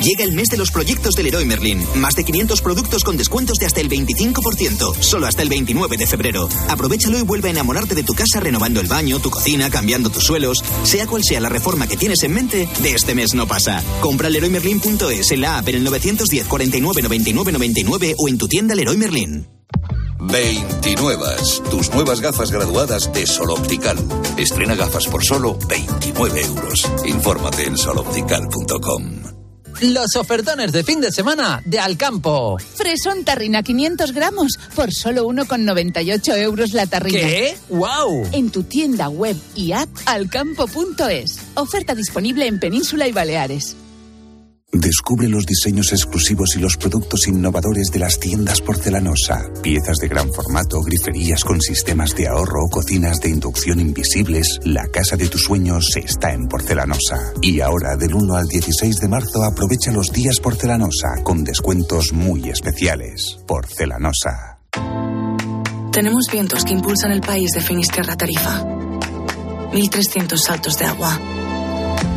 Llega el mes de los proyectos del Leroy Merlin. Más de 500 productos con descuentos de hasta el 25%. Solo hasta el 29 de febrero. Aprovechalo y vuelve a enamorarte de tu casa renovando el baño, tu cocina, cambiando tus suelos. Sea cual sea la reforma que tienes en mente, de este mes no pasa. Compra leroymerlin.es en la app en el 910 49 99 99 o en tu tienda Leroy Merlin. 29. Tus nuevas gafas graduadas de Sol Optical. Estrena gafas por solo 29 euros. Infórmate en soloptical.com. los ofertones de fin de semana de Alcampo. Fresón tarrina 500 gramos por solo 1,98 euros la tarrina. ¿Qué? ¡Wow! En tu tienda web y app alcampo.es. Oferta disponible en Península y Baleares. Descubre los diseños exclusivos y los productos innovadores de las tiendas porcelanosa. Piezas de gran formato, griferías con sistemas de ahorro, cocinas de inducción invisibles. La casa de tus sueños está en porcelanosa. Y ahora, del 1 al 16 de marzo, aprovecha los días porcelanosa con descuentos muy especiales. Porcelanosa. Tenemos vientos que impulsan el país de Finisterra Tarifa. 1.300 saltos de agua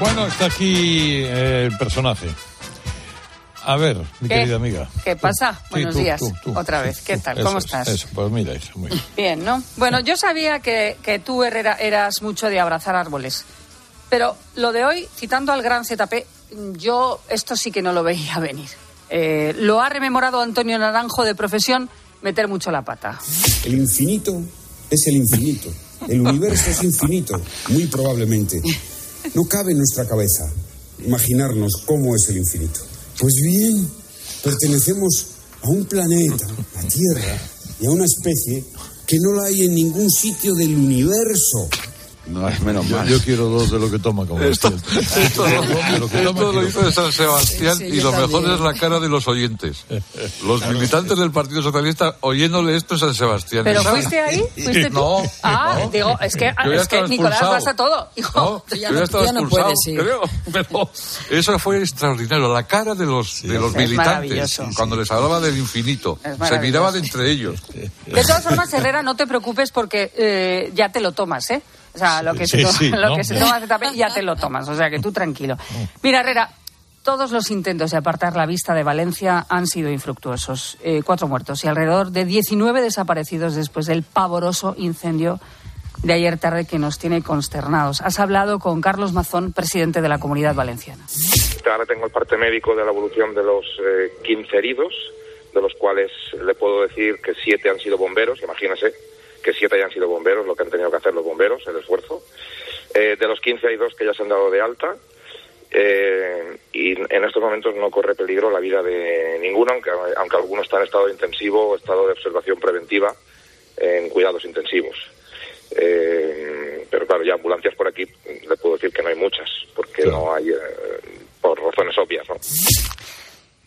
Bueno, está aquí eh, el personaje. A ver, mi ¿Qué? querida amiga. ¿Qué pasa? Sí, Buenos tú, días. tú, tú. Otra vez. ¿Qué tal? Eso ¿Cómo es, estás? Eso, pues mira, hija, muy bien. Bien, ¿no? Bueno, yo sabía que, que tú, Herrera, eras mucho de abrazar árboles. Pero lo de hoy, citando al gran ZP, yo esto sí que no lo veía venir. Eh, lo ha rememorado Antonio Naranjo de profesión, meter mucho la pata. El infinito es el infinito. El universo es infinito, muy probablemente. No cabe en nuestra cabeza imaginarnos cómo es el infinito. Pues bien, pertenecemos a un planeta, la Tierra, y a una especie que no la hay en ningún sitio del universo. No es menos Yo, mal. yo quiero dos de lo que toma como Esto, esto, De lo que toma, esto lo hizo de San Sebastián Sí, y lo mejor es la cara de los oyentes. Los militantes del Partido Socialista oyéndole esto en San Sebastián. ¿Pero fuiste ahí? ¿Fuiste tú? No, Ah, no. digo, es que, es que Nicolás vas a todo. Hijo, No, ya yo no- ya no puedes ir. creo. Pero eso fue extraordinario. La cara de los, de los Es militantes cuando les hablaba del infinito. Se maravilloso. miraban entre ellos. De todas formas, Herrera, no te preocupes porque eh, ya te lo tomas, ¿eh? O sea, lo que se, Sí, toma- sí, lo ¿no? que se toma ZP ya te lo tomas, o sea que tú tranquilo. Mira, Herrera, todos los intentos de apartar la vista de Valencia han sido infructuosos. Eh, cuatro muertos y alrededor de 19 desaparecidos después del pavoroso incendio de ayer tarde que nos tiene consternados. Has hablado con Carlos Mazón, presidente de la Comunidad Valenciana. Ahora tengo el parte médico de la evolución de los eh, 15 heridos, de los cuales le puedo decir que siete han sido bomberos, imagínese que siete hayan sido bomberos, lo que han tenido que hacer los bomberos, el esfuerzo. Eh, de los 15 hay dos que ya se han dado de alta. eh, y en estos momentos no corre peligro la vida de ninguno, aunque, aunque alguno está en estado intensivo o estado de observación preventiva en cuidados intensivos. Eh, pero claro, ya ambulancias por aquí le puedo decir que no hay muchas, porque no hay, eh, por razones obvias, ¿no?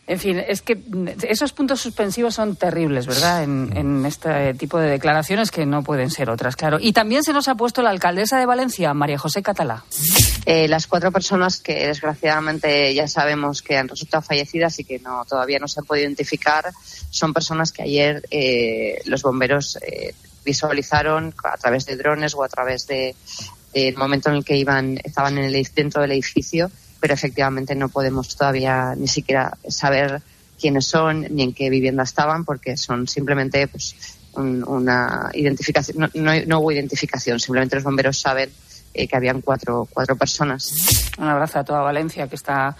En fin, es que esos puntos suspensivos son terribles, ¿verdad? En, en este tipo de declaraciones que no pueden ser otras, claro. Y también se nos ha puesto la alcaldesa de Valencia, María José Catalá. Eh, las cuatro personas que desgraciadamente ya sabemos que han resultado fallecidas y que no todavía no se han podido identificar son personas que ayer eh, los bomberos eh, visualizaron a través de drones o a través de del momento en el que iban estaban en el, dentro del edificio, pero efectivamente no podemos todavía ni siquiera saber quiénes son ni en qué vivienda estaban porque son simplemente pues un- una identificación no, no, no hubo identificación simplemente los bomberos saben eh, que habían cuatro, cuatro personas. Un abrazo a toda Valencia, que está,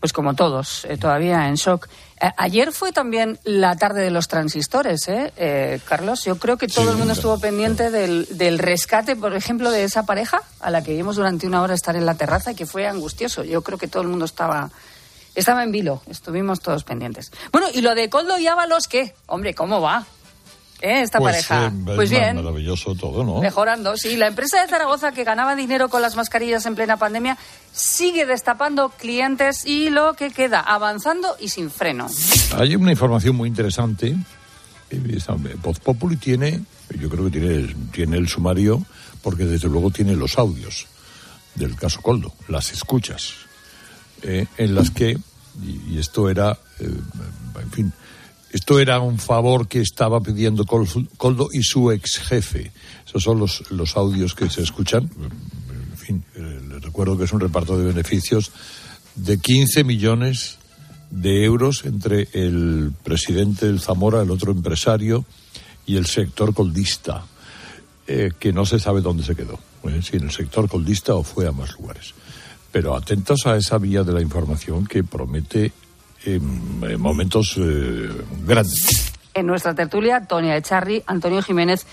pues como todos, eh, todavía en shock. Eh, ayer fue también la tarde de los transistores, ¿eh? Eh, Carlos? Yo creo que todo el mundo estuvo pendiente del, del rescate, por ejemplo, de esa pareja a la que vimos durante una hora estar en la terraza y que fue angustioso. Yo creo que todo el mundo estaba... Estaba en vilo, estuvimos todos pendientes. Bueno, y lo de Coldo y Ábalos, ¿qué? Hombre, ¿cómo va? ¿Eh? Esta pues, pareja. eh, pues es bien. Maravilloso todo, ¿no? Mejorando, sí. La empresa de Zaragoza que ganaba dinero con las mascarillas en plena pandemia sigue destapando clientes y lo que queda, avanzando y sin freno. Hay una información muy interesante esa- Voz Populi tiene, yo creo que tiene, tiene el sumario, porque desde luego tiene los audios del caso Coldo, las escuchas, eh, en las que, y, y esto era, eh, en fin, esto era un favor que estaba pidiendo Col- Coldo y su ex jefe. Esos son los, los audios que se escuchan. En fin, eh, les recuerdo que es un reparto de beneficios de 15 millones de euros entre el presidente del Zamora, el otro empresario, y el sector coldista, eh, que no se sabe dónde se quedó, eh, si en el sector coldista o fue a más lugares. Pero atentos a esa vía de la información que promete eh, momentos eh, grandes. En nuestra tertulia, Tonia Echarri, Antonio Jiménez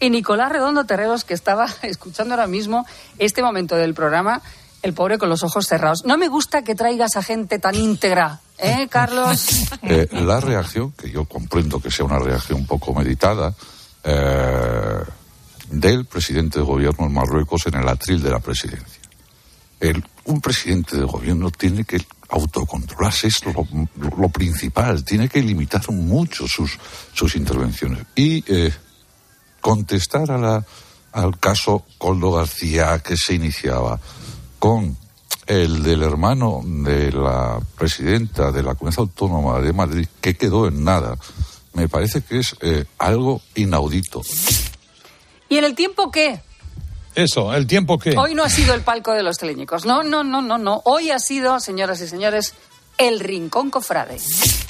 y Nicolás Redondo Terreros, que estaba escuchando ahora mismo este momento del programa, el pobre con los ojos cerrados. No me gusta que traigas a gente tan íntegra, ¿eh, Carlos? Eh, la reacción, que yo comprendo que sea una reacción un poco meditada, eh, del presidente de gobierno en Marruecos en el atril de la presidencia. El- un presidente de gobierno tiene que autocontrolarse, es lo, lo principal, tiene que limitar mucho sus, sus intervenciones. Y eh, contestar a la- al caso Coldo García que se iniciaba con el del hermano de la presidenta de la Comunidad Autónoma de Madrid, que quedó en nada, me parece que es eh, algo inaudito. ¿Y en el tiempo qué? Eso, el tiempo que... Hoy no ha sido el palco de los técnicos. No, no, no, no, no. Hoy ha sido, señoras y señores, el Rincón Cofrade.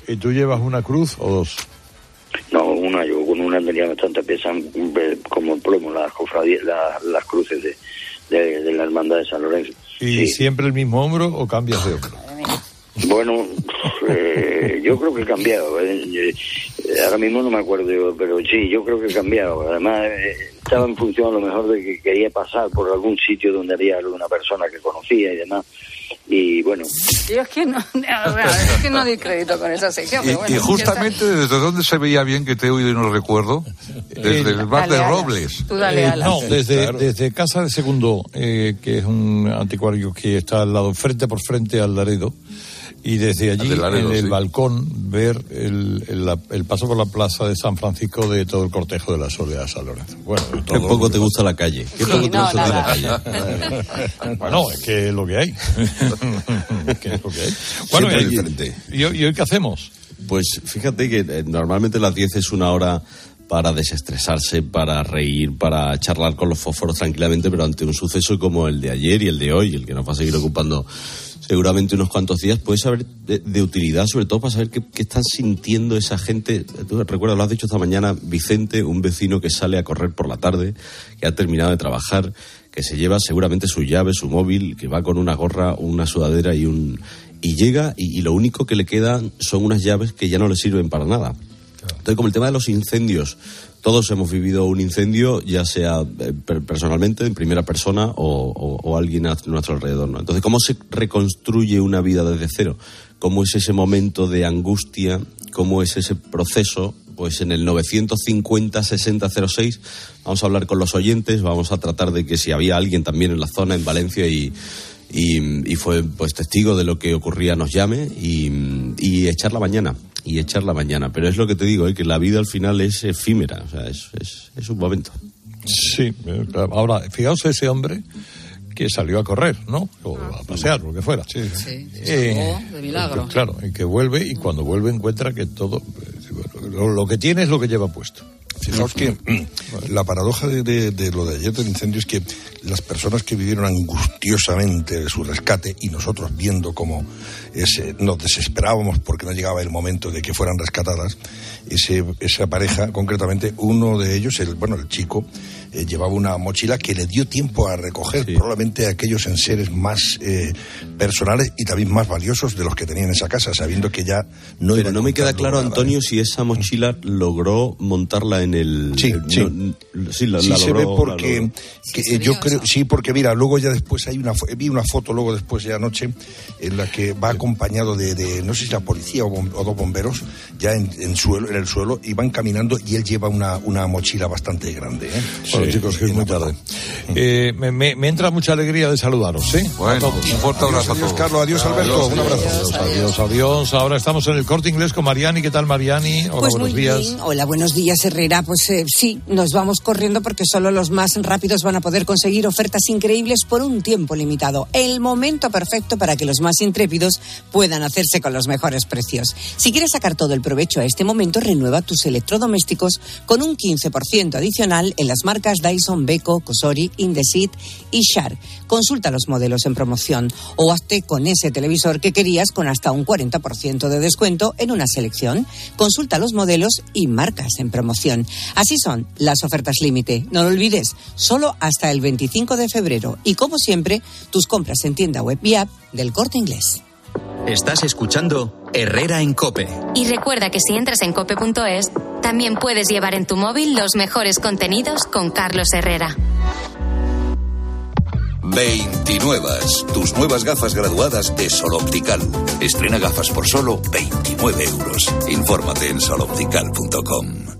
¿Y tú llevas una cruz o dos? No, una, yo con una tenía bastante pesan como plomo las cofradías, la- las cruces de, de, de la hermandad de San Lorenzo. ¿Y siempre el mismo hombro o cambias de hombro? Bueno, eh, yo creo que he cambiado. eh, eh, ahora mismo no me acuerdo, yo, pero sí, yo creo que he cambiado. Además, eh, estaba en función a lo mejor de que quería pasar por algún sitio donde había alguna persona que conocía y demás. Y bueno, Yo es que no, es que no di crédito con esa sección. Y, pero bueno, y justamente desde dónde se veía bien que te he oído y no recuerdo, desde el bar Dale de. Robles. Tú dale Eh, alas. no, desde, desde Casa de Segundo, eh, que es un anticuario que está al lado, frente por frente al Laredo, y desde allí, Laredo, en el sí. balcón, ver el, el- la- el paso por la plaza de San Francisco de todo el cortejo de la Soledad de San Lorenzo. Bueno, de Qué todo poco te gusta la calle. Qué Sí, poco te no, gusta la calle. bueno, es que es lo que hay. Que es lo que hay. Bueno, y-. ¿y, y hoy qué hacemos? Pues fíjate que eh, normalmente las 10 es una hora para desestresarse, para reír, para charlar con los fósforos tranquilamente, pero ante un suceso como el de ayer y el de hoy, el que nos va a seguir ocupando seguramente unos cuantos días, puede saber de, de utilidad, sobre todo para saber qué, qué están sintiendo esa gente. Tú recuerdas, lo has dicho esta mañana, Vicente, un vecino que sale a correr por la tarde, que ha terminado de trabajar, que se lleva seguramente su llave, su móvil, que va con una gorra, una sudadera y un y llega y, y lo único que le quedan son unas llaves que ya no le sirven para nada. Entonces, como el tema de los incendios, todos hemos vivido un incendio, ya sea eh, per- personalmente, en primera persona o, o- o alguien a nuestro alrededor. ¿no? Entonces, ¿cómo se reconstruye una vida desde cero? ¿Cómo es ese momento de angustia? ¿Cómo es ese proceso? Pues en el 950-6006 vamos a hablar con los oyentes, vamos a tratar de que si había alguien también en la zona, en Valencia y, y, y fue pues testigo de lo que ocurría nos llame y, y echar la mañana y echar la mañana pero es lo que te digo ¿eh? que la vida al final es efímera o sea es, es, es un momento Sí, eh, claro. ahora, fijaos ese hombre que salió a correr, ¿no? O a pasear, lo que fuera. Sí, Eh, se salvó de milagro. claro, y que vuelve y cuando vuelve encuentra que todo, eh, lo que tiene es lo que lleva puesto. Fijaos que la paradoja de, de- de lo de ayer del incendio es que las personas que vivieron angustiosamente su rescate y nosotros viendo cómo ese, nos desesperábamos porque no llegaba el momento de que fueran rescatadas, ese, esa pareja, concretamente uno de ellos, el, bueno, el chico, eh, llevaba una mochila que le dio tiempo a recoger probablemente aquellos enseres más eh, personales y también más valiosos de los que tenía en esa casa, sabiendo que ya no pero no me queda claro Antonio si esa mochila logró montarla en el Sí, eh, sí. no- sí, la, sí la se logró, ve la porque logró. que, eh, yo creo sí porque mira luego ya después hay una vi una foto luego después de anoche en la que va acompañado de, de, no sé si la policía o, bom- o dos bomberos ya en, en suelo en el suelo y van caminando y él lleva una, una mochila bastante grande ¿eh? Bueno, chicos, que es muy tarde. Eh, me, me- me entra mucha alegría de saludaros, ¿sí? Bueno, un fuerte abrazo Adiós. Carlos. Adiós, Alberto. Un abrazo. Adiós, adiós, adiós. Ahora estamos en el corte inglés con Mariani. ¿Qué tal, Mariani? Hola, Pues buenos muy días. bien. Hola, buenos días, Herrera. Pues eh, sí, nos vamos corriendo porque solo los más rápidos van a poder conseguir ofertas increíbles por un tiempo limitado. El momento perfecto para que los más intrépidos puedan hacerse con los mejores precios. Si quieres sacar todo el provecho a este momento, renueva tus electrodomésticos con un 15% adicional en las marcas Dyson, Beko, Cosori, Indesit y Shark. Consulta los modelos en promoción o hazte con ese televisor que querías con hasta un 40% de descuento en una selección. Consulta los modelos y marcas en promoción. Así son las ofertas límite. No lo olvides, solo hasta el 25 de febrero. Y como siempre, tus compras en tienda web y app del corte inglés. Estás escuchando Herrera en Cope. Y recuerda que si entras en cope.es, también puedes llevar en tu móvil los mejores contenidos con Carlos Herrera. 29. Tus nuevas gafas graduadas de Sol Optical. Estrena gafas por solo 29 euros. Infórmate en soloptical.com.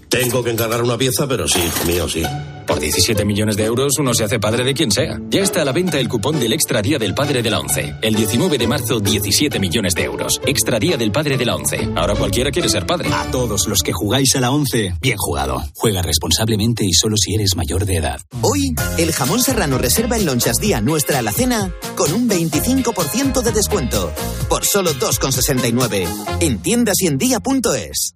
Tengo que encargar una pieza, pero sí, hijo mío, sí. Por 17 millones de euros uno se hace padre de quien sea. Ya está a la venta el cupón del Extra Día del Padre de la ONCE. El 19 de marzo, 17 millones de euros. Extra Día del Padre de la ONCE. Ahora cualquiera quiere ser padre. A todos los que jugáis a la 11, bien jugado. Juega responsablemente y solo si eres mayor de edad. Hoy, el jamón serrano reserva en Lonchas Día nuestra alacena con un 25% de descuento. Por solo 2,69. En tiendas y en día.es.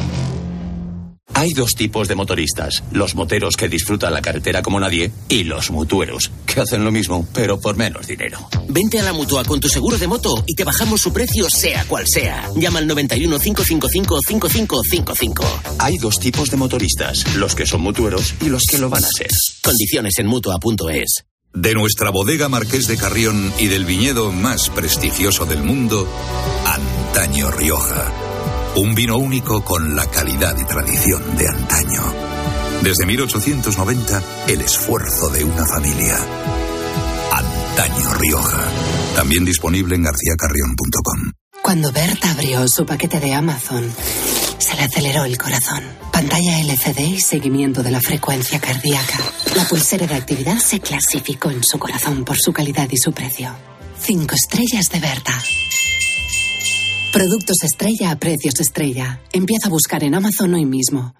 Hay dos tipos de motoristas, los moteros que disfrutan la carretera como nadie y los mutueros, que hacen lo mismo, pero por menos dinero. Vente a la mutua con tu seguro de moto y te bajamos su precio, sea cual sea. Llama al 91 555 5555. Hay dos tipos de motoristas, los que son mutueros y los que lo van a ser. Condiciones en mutua.es. De nuestra bodega Marqués de Carrión y del viñedo más prestigioso del mundo, Antaño Rioja. Un vino único con la calidad y tradición de antaño. Desde 1890, el esfuerzo de una familia. Antaño Rioja. También disponible en garcíacarrión.com. Cuando Berta abrió su paquete de Amazon, se le aceleró el corazón. Pantalla LCD y seguimiento de la frecuencia cardíaca. La pulsera de actividad se clasificó en su corazón por su calidad y su precio. Cinco estrellas de Berta. Productos estrella a precios estrella. Empieza a buscar en Amazon hoy mismo.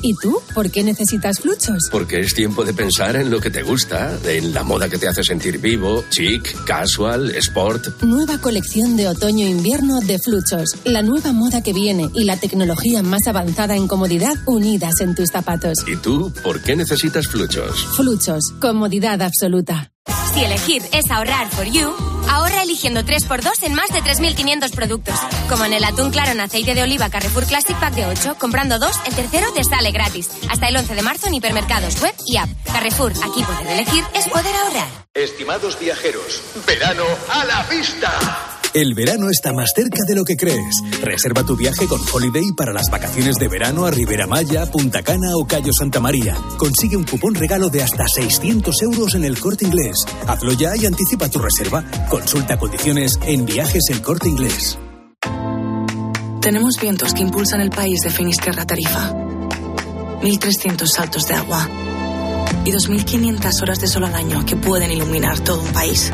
¿Y tú? ¿Por qué necesitas fluchos? Porque es tiempo de pensar en lo que te gusta, en la moda que te hace sentir vivo, chic, casual, sport. Nueva colección de otoño-invierno de Fluchos. La nueva moda que viene y la tecnología más avanzada en comodidad unidas en tus zapatos. ¿Y tú por qué necesitas fluchos? Fluchos. Comodidad absoluta. Si elegir es ahorrar for you, ahorra eligiendo 3x2 en más de 3.500 productos. Como en el atún claro en aceite de oliva Carrefour Classic Pack de 8, comprando dos, el tercero te sale gratis. Hasta el 11 de marzo en hipermercados web y app. Carrefour, aquí poder elegir es poder ahorrar. Estimados viajeros, verano a la vista. El verano está más cerca de lo que crees. Reserva tu viaje con Holiday para las vacaciones de verano a Ribera Maya, Punta Cana o Cayo Santa María. Consigue un cupón regalo de hasta 600 euros en el corte inglés. Hazlo ya y anticipa tu reserva. Consulta condiciones en viajes el corte inglés. Tenemos vientos que impulsan el país de Finisterra Tarifa. 1.300 saltos de agua. Y 2.500 horas de sol al año que pueden iluminar todo un país.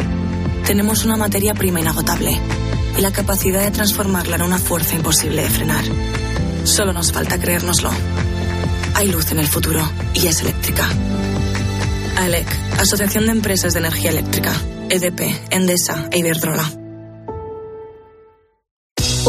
Tenemos una materia prima inagotable. y la capacidad de transformarla en una fuerza imposible de frenar. Solo nos falta creérnoslo. Hay luz en el futuro y es eléctrica. ALEC, Asociación de Empresas de Energía Eléctrica. EDP, Endesa e Iberdrola.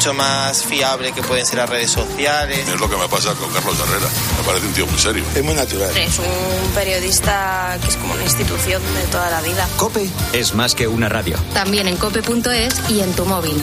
mucho más fiable que pueden ser las redes sociales. Es lo que me pasa con Carlos Herrera. Me parece un tío muy serio. Es muy natural. Es un periodista que es como una institución de toda la vida. Cope es más que una radio. También en cope.es y en tu móvil.